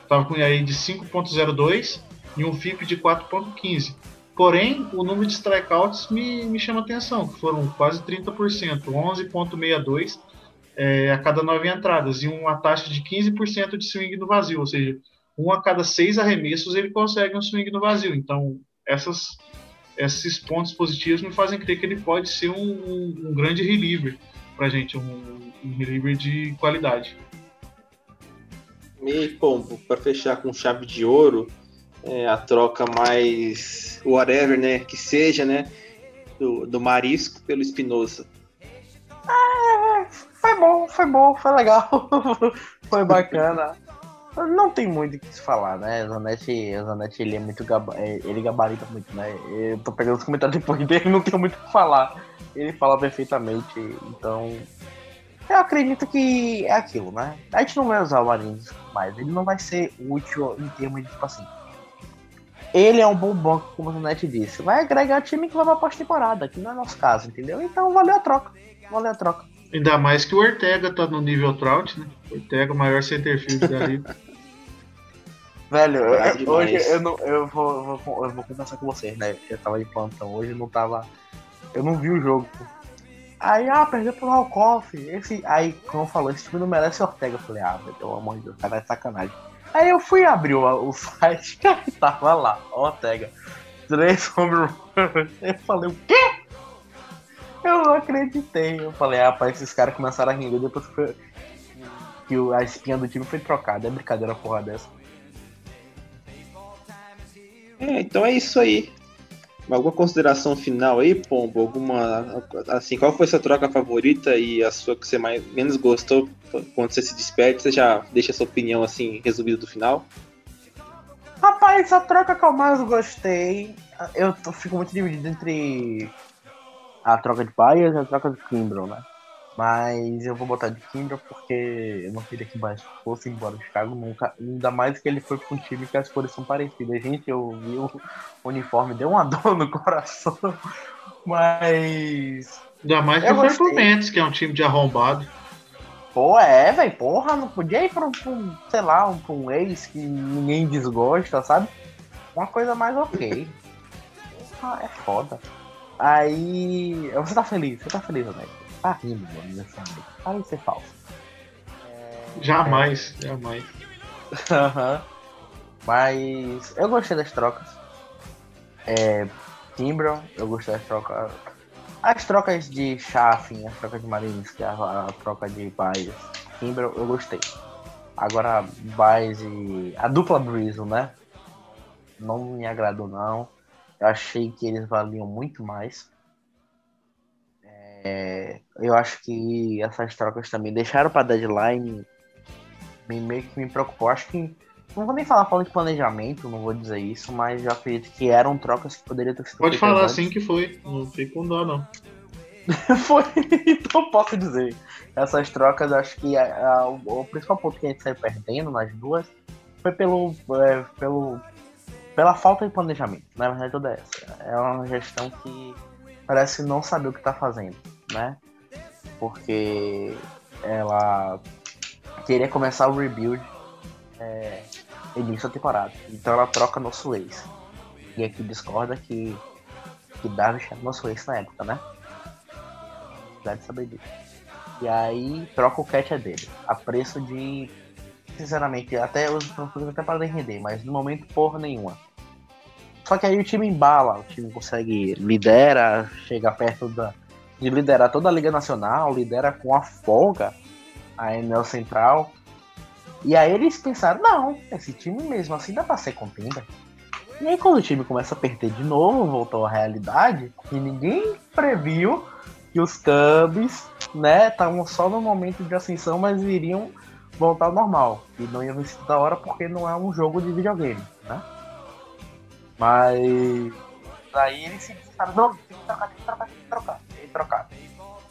tava com aí de 5.02 e um FIP de 4.15. Porém, o número de strikeouts me, me chama atenção, que foram quase 30%, 11.62 é, a cada nove entradas, e uma taxa de 15% de swing no vazio, ou seja, um a cada seis arremessos ele consegue um swing no vazio. Então, essas, esses pontos positivos me fazem crer que ele pode ser um, um, um grande reliever para gente, um, um reliever de qualidade. E, bom, para fechar com chave de ouro, é, a troca mais whatever, né, que seja, né, do, do Marisco pelo Espinosa. Ah, foi bom, foi bom, foi legal, foi bacana. Não tem muito o que se falar, né? O Zanetti, o Zanetti ele é muito é, ele gabarita muito, né? Eu tô pegando os comentários depois dele, não tenho muito o que falar. Ele fala perfeitamente, então. Eu acredito que é aquilo, né? A gente não vai usar o Marins mais, ele não vai ser útil em termos de, tipo assim. Ele é um bom banco, como o Zanetti disse. Vai agregar time que vai pra pós-temporada, que não é nosso caso, entendeu? Então valeu a troca. Valeu a troca. Ainda mais que o Ortega tá no nível Trout, né? Ortega, o maior centerfield da liga. Velho, eu, hoje eu, não, eu, vou, vou, eu vou conversar com vocês, né? Eu tava de plantão hoje, não tava. Eu não vi o jogo. Aí, ah, perdeu pro Halkoff. Esse, aí, como falou, esse time não merece Ortega. Eu falei, ah, pelo amor de Deus, cara, é sacanagem. Aí eu fui abrir o, o site e tava lá, Ortega. Três home runs. Eu falei, o quê? Eu não acreditei. Eu falei, ah, rapaz, esses caras começaram a rir depois que, que a espinha do time foi trocada. É brincadeira porra dessa. É, então é isso aí. Alguma consideração final aí, Pombo? Alguma. Assim, qual foi sua troca favorita e a sua que você mais, menos gostou quando você se despede? Você já deixa sua opinião assim, resumida do final? Rapaz, a troca que eu mais gostei. Eu fico muito dividido entre a troca de Bias e a troca de Kimbrough, né? Mas eu vou botar de Kimbrough porque eu não queria que Bias fosse embora do Chicago nunca. Ainda mais que ele foi pra um time que as cores são parecidas. Gente, eu vi o uniforme, deu uma dor no coração. Mas. Ainda mais que foi pro Mets, que é um time de arrombado. Pô, é, velho, porra, não podia ir pra um, um sei lá, um, um ex que ninguém desgosta, sabe? Uma coisa mais ok. Porra, é foda. Aí. Você tá feliz, você tá feliz, né? Tá rindo, mano, nesse momento. Para de ser falso. É... Jamais, é... jamais. Mas eu gostei das trocas. É. Timbron, eu gostei das trocas. As trocas de Chaffin, as trocas de Marines, que é a, a troca de Baez, Timbron, eu gostei. Agora, Baez e. A dupla Brizzle, né? Não me agradou, não. Eu achei que eles valiam muito mais. É, eu acho que essas trocas também deixaram para deadline me, meio que me preocupou. Acho que não vou nem falar falando de planejamento, não vou dizer isso, mas eu acredito que eram trocas que poderiam ter sido. Pode falar assim que foi, não fico com dó não. foi, então posso dizer. Essas trocas, acho que a, a, o, o, principal ponto que a gente saiu perdendo nas duas foi pelo, é, pelo pela falta de planejamento. Na verdade, toda essa. É uma gestão que parece não saber o que está fazendo, né? Porque ela queria começar o rebuild é, início da temporada. Então ela troca nosso ex. E aqui discorda que, que Davi era nosso ex na época, né? Deve saber disso. E aí troca o catch dele. A preço de. Sinceramente, até os até para render, mas no momento porra nenhuma. Só que aí o time embala, o time consegue, lidera, chega perto da, de liderar toda a Liga Nacional, lidera com a folga a Enel Central. E aí eles pensaram, não, esse time mesmo assim dá pra ser contenda. E aí quando o time começa a perder de novo, voltou à realidade, e ninguém previu que os Cubs, né, estavam só no momento de ascensão, mas iriam voltar ao normal. E não iam vencer da hora porque não é um jogo de videogame, né? Mas aí eles se disseram, não, tem que trocar, tem que trocar, tem que trocar, tem que trocar.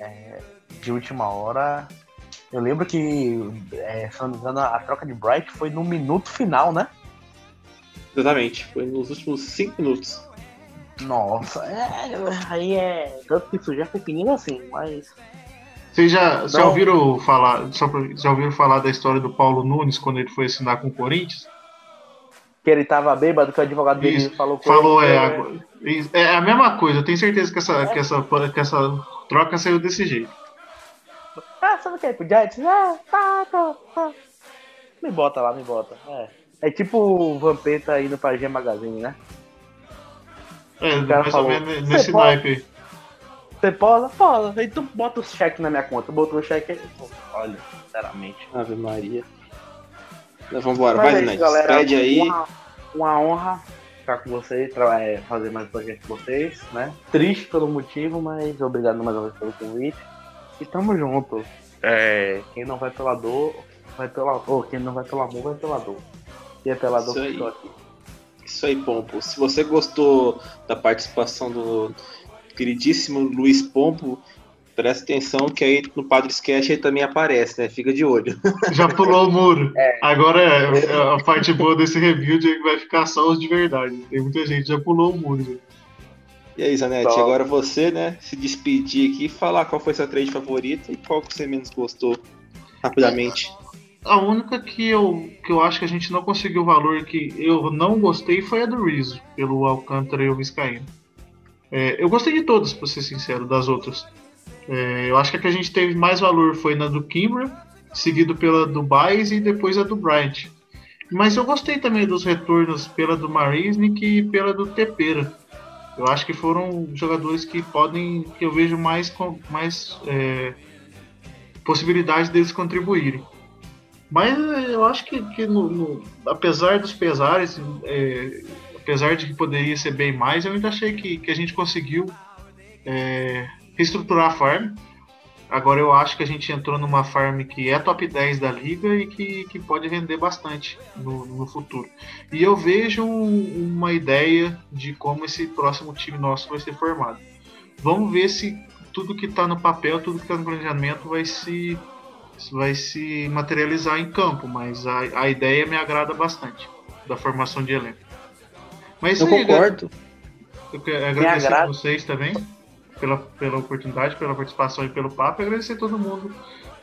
É, de última hora, eu lembro que, é, se não me engano, a troca de Bright foi no minuto final, né? Exatamente, foi nos últimos 5 minutos. Nossa, é, aí é. Tanto que isso já foi pedindo assim, mas. Vocês já, já ouviram falar. Já ouviram falar da história do Paulo Nunes quando ele foi assinar com o Corinthians? Que ele tava bêbado, que o advogado dele Isso, falou com falou, ele. Falou, é, é a mesma coisa, eu tenho certeza que essa, é. que essa, que essa troca saiu desse jeito. Ah, sabe o que é pro Giants? Ah, tá, tá, tá. Me bota lá, me bota. É, é tipo o Vampeta indo pra G Magazine, né? É, mais falou, ou menos nesse naipe aí. Você pode? Pode. Aí tu bota o cheque na minha conta. Botou o cheque aí. Olha, sinceramente. Ave Maria. Vamos embora, vai, Zinete. Pede aí. Uma, uma, honra ficar com vocês, é, fazer mais um projeto com vocês, né? Triste pelo motivo, mas obrigado mais uma vez pelo convite. E tamo junto. É, quem não vai pela dor, vai pela. Ou quem não vai pelo amor, vai pela dor. E é pela dor que estou aqui. Isso aí, Pompo. Se você gostou da participação do queridíssimo Luiz Pompo, presta atenção que aí no Padre Sketch ele também aparece, né? Fica de olho. Já pulou o muro. É. Agora é, é, a parte boa desse rebuild é que vai ficar só os de verdade. Tem muita gente que já pulou o muro. E aí, Zanetti, Top. agora você, né, se despedir aqui, falar qual foi sua trade favorita e qual que você menos gostou, rapidamente. A única que eu, que eu acho que a gente não conseguiu o valor que eu não gostei foi a do Rizzo, pelo Alcântara e o Viscaíno. É, eu gostei de todas, pra ser sincero, das outras. É, eu acho que a que a gente teve mais valor foi na do Kimbra, seguido pela do Baez e depois a do Bryant. Mas eu gostei também dos retornos pela do Marisnik e pela do Tepera. Eu acho que foram jogadores que podem, que eu vejo mais, mais é, possibilidade deles contribuírem. Mas eu acho que, que no, no, apesar dos pesares, é, apesar de que poderia ser bem mais, eu ainda achei que, que a gente conseguiu é, reestruturar a farm Agora eu acho que a gente entrou numa farm que é top 10 da liga e que, que pode render bastante no, no futuro. E eu vejo um, uma ideia de como esse próximo time nosso vai ser formado. Vamos ver se tudo que está no papel, tudo que está no planejamento vai se, vai se materializar em campo, mas a, a ideia me agrada bastante da formação de elenco. Mas eu aí, concordo. Eu quero agradecer a vocês também pela, pela oportunidade, pela participação e pelo papo. E agradecer a todo mundo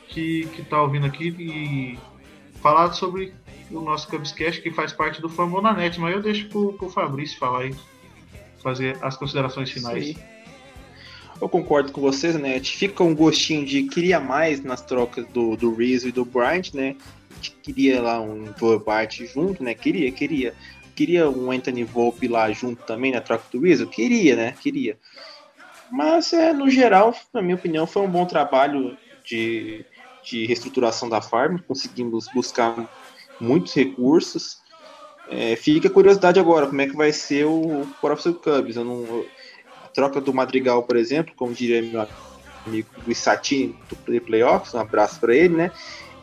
que está ouvindo aqui e falar sobre o nosso Cubscast, que faz parte do Famona Net. Mas eu deixo para o Fabrício falar aí, fazer as considerações finais. Sim. Eu concordo com vocês, né? Fica um gostinho de queria mais nas trocas do, do Rizzo e do Bryant, né? Queria lá um Bart junto, né? Queria, queria. Queria um Anthony Volpe lá junto também na troca do Rizzo? Queria, né? Queria. Mas, é, no geral, na minha opinião, foi um bom trabalho de, de reestruturação da farm. Conseguimos buscar muitos recursos. É, fica a curiosidade agora, como é que vai ser o próximo Cubs. Eu não, a troca do Madrigal, por exemplo, como diria meu amigo Satini do Playoffs, um abraço para ele, né?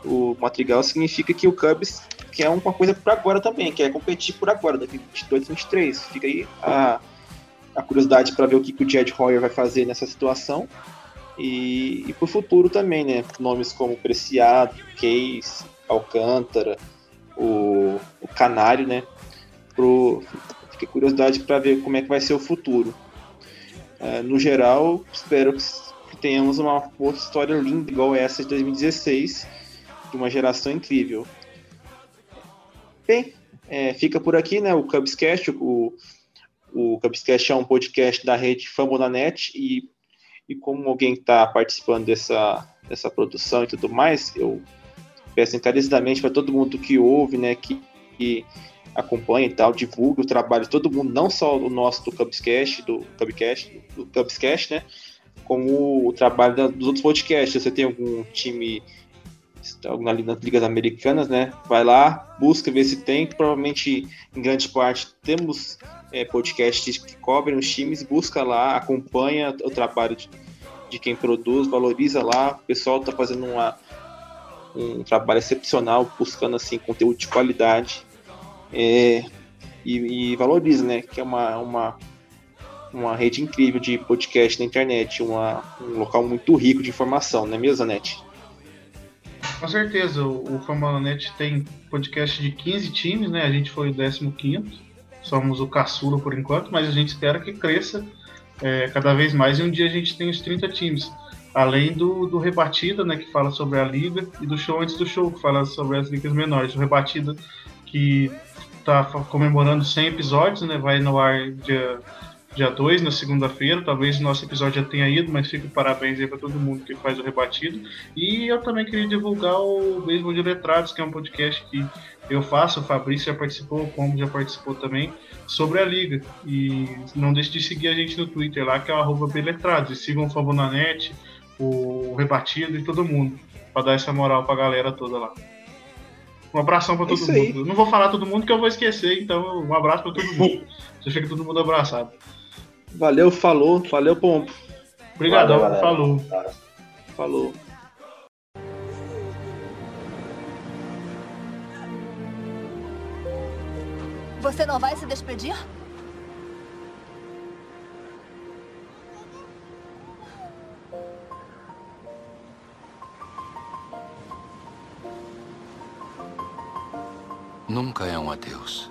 O Madrigal significa que o Cubs quer uma coisa por agora também, quer competir por agora, daqui 22, 23. Fica aí a a curiosidade para ver o que, que o Jed Hoyer vai fazer nessa situação. E, e para o futuro também, né? Nomes como Preciado, Case, Alcântara, o, o Canário, né? Pro, fica curiosidade para ver como é que vai ser o futuro. É, no geral, espero que tenhamos uma outra história linda igual essa de 2016, de uma geração incrível. Bem, é, fica por aqui, né? O Cubscast, o, o Cubscast é um podcast da rede Fambonanet e, e como alguém está participando dessa, dessa produção e tudo mais, eu peço encarecidamente para todo mundo que ouve, né, que, que acompanha e tal, divulgue o trabalho de todo mundo, não só o nosso do Cubscast, do Cubcast, do Cubscast, né, como o trabalho dos outros podcasts. Você tem algum time ali nas ligas americanas, né? Vai lá, busca ver se tem. Provavelmente, em grande parte, temos é, podcasts que cobrem os times, busca lá, acompanha o trabalho de, de quem produz, valoriza lá. O pessoal está fazendo uma, um trabalho excepcional, buscando assim conteúdo de qualidade é, e, e, valoriza, né? Que é uma, uma, uma rede incrível de podcast na internet, uma, um local muito rico de informação, não é mesmo, Anete? Com certeza, o, o Famalanet tem podcast de 15 times, né? A gente foi o 15 somos o caçula por enquanto, mas a gente espera que cresça é, cada vez mais e um dia a gente tem os 30 times. Além do, do Rebatida, né, que fala sobre a liga, e do show antes do show, que fala sobre as ligas menores. O Rebatida, que está comemorando 100 episódios, né, vai no ar dia dia 2, na segunda-feira. Talvez o nosso episódio já tenha ido, mas fica parabéns aí para todo mundo que faz o rebatido. E eu também queria divulgar o Beisebol de Letrados, que é um podcast que eu faço, o Fabrício já participou, o Como já participou também, sobre a Liga. E não deixe de seguir a gente no Twitter lá, que é o Beletrados. E sigam o Fabonanet, o Rebatido e todo mundo, para dar essa moral para a galera toda lá. Um abração para todo mundo. Não vou falar todo mundo que eu vou esquecer, então um abraço para todo mundo. Você fica todo mundo abraçado. Valeu, falou. Valeu, Pompo. Obrigadão, falou. Falou. Você não vai se despedir? Nunca é um adeus.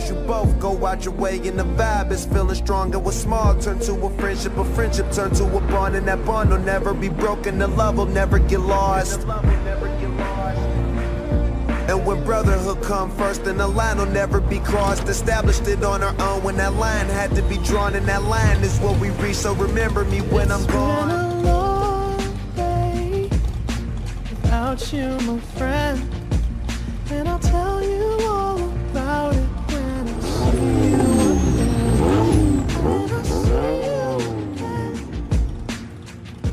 First you both go out your way and the vibe is feeling strong and what's small turn to a friendship, a friendship turn to a bond and that bond will never be broken, the love will never get lost. And when brotherhood come first, then the line will never be crossed. Established it on our own when that line had to be drawn, and that line is what we reach. So remember me when I'm It's been gone. a long day without you, my friend. And I'll tell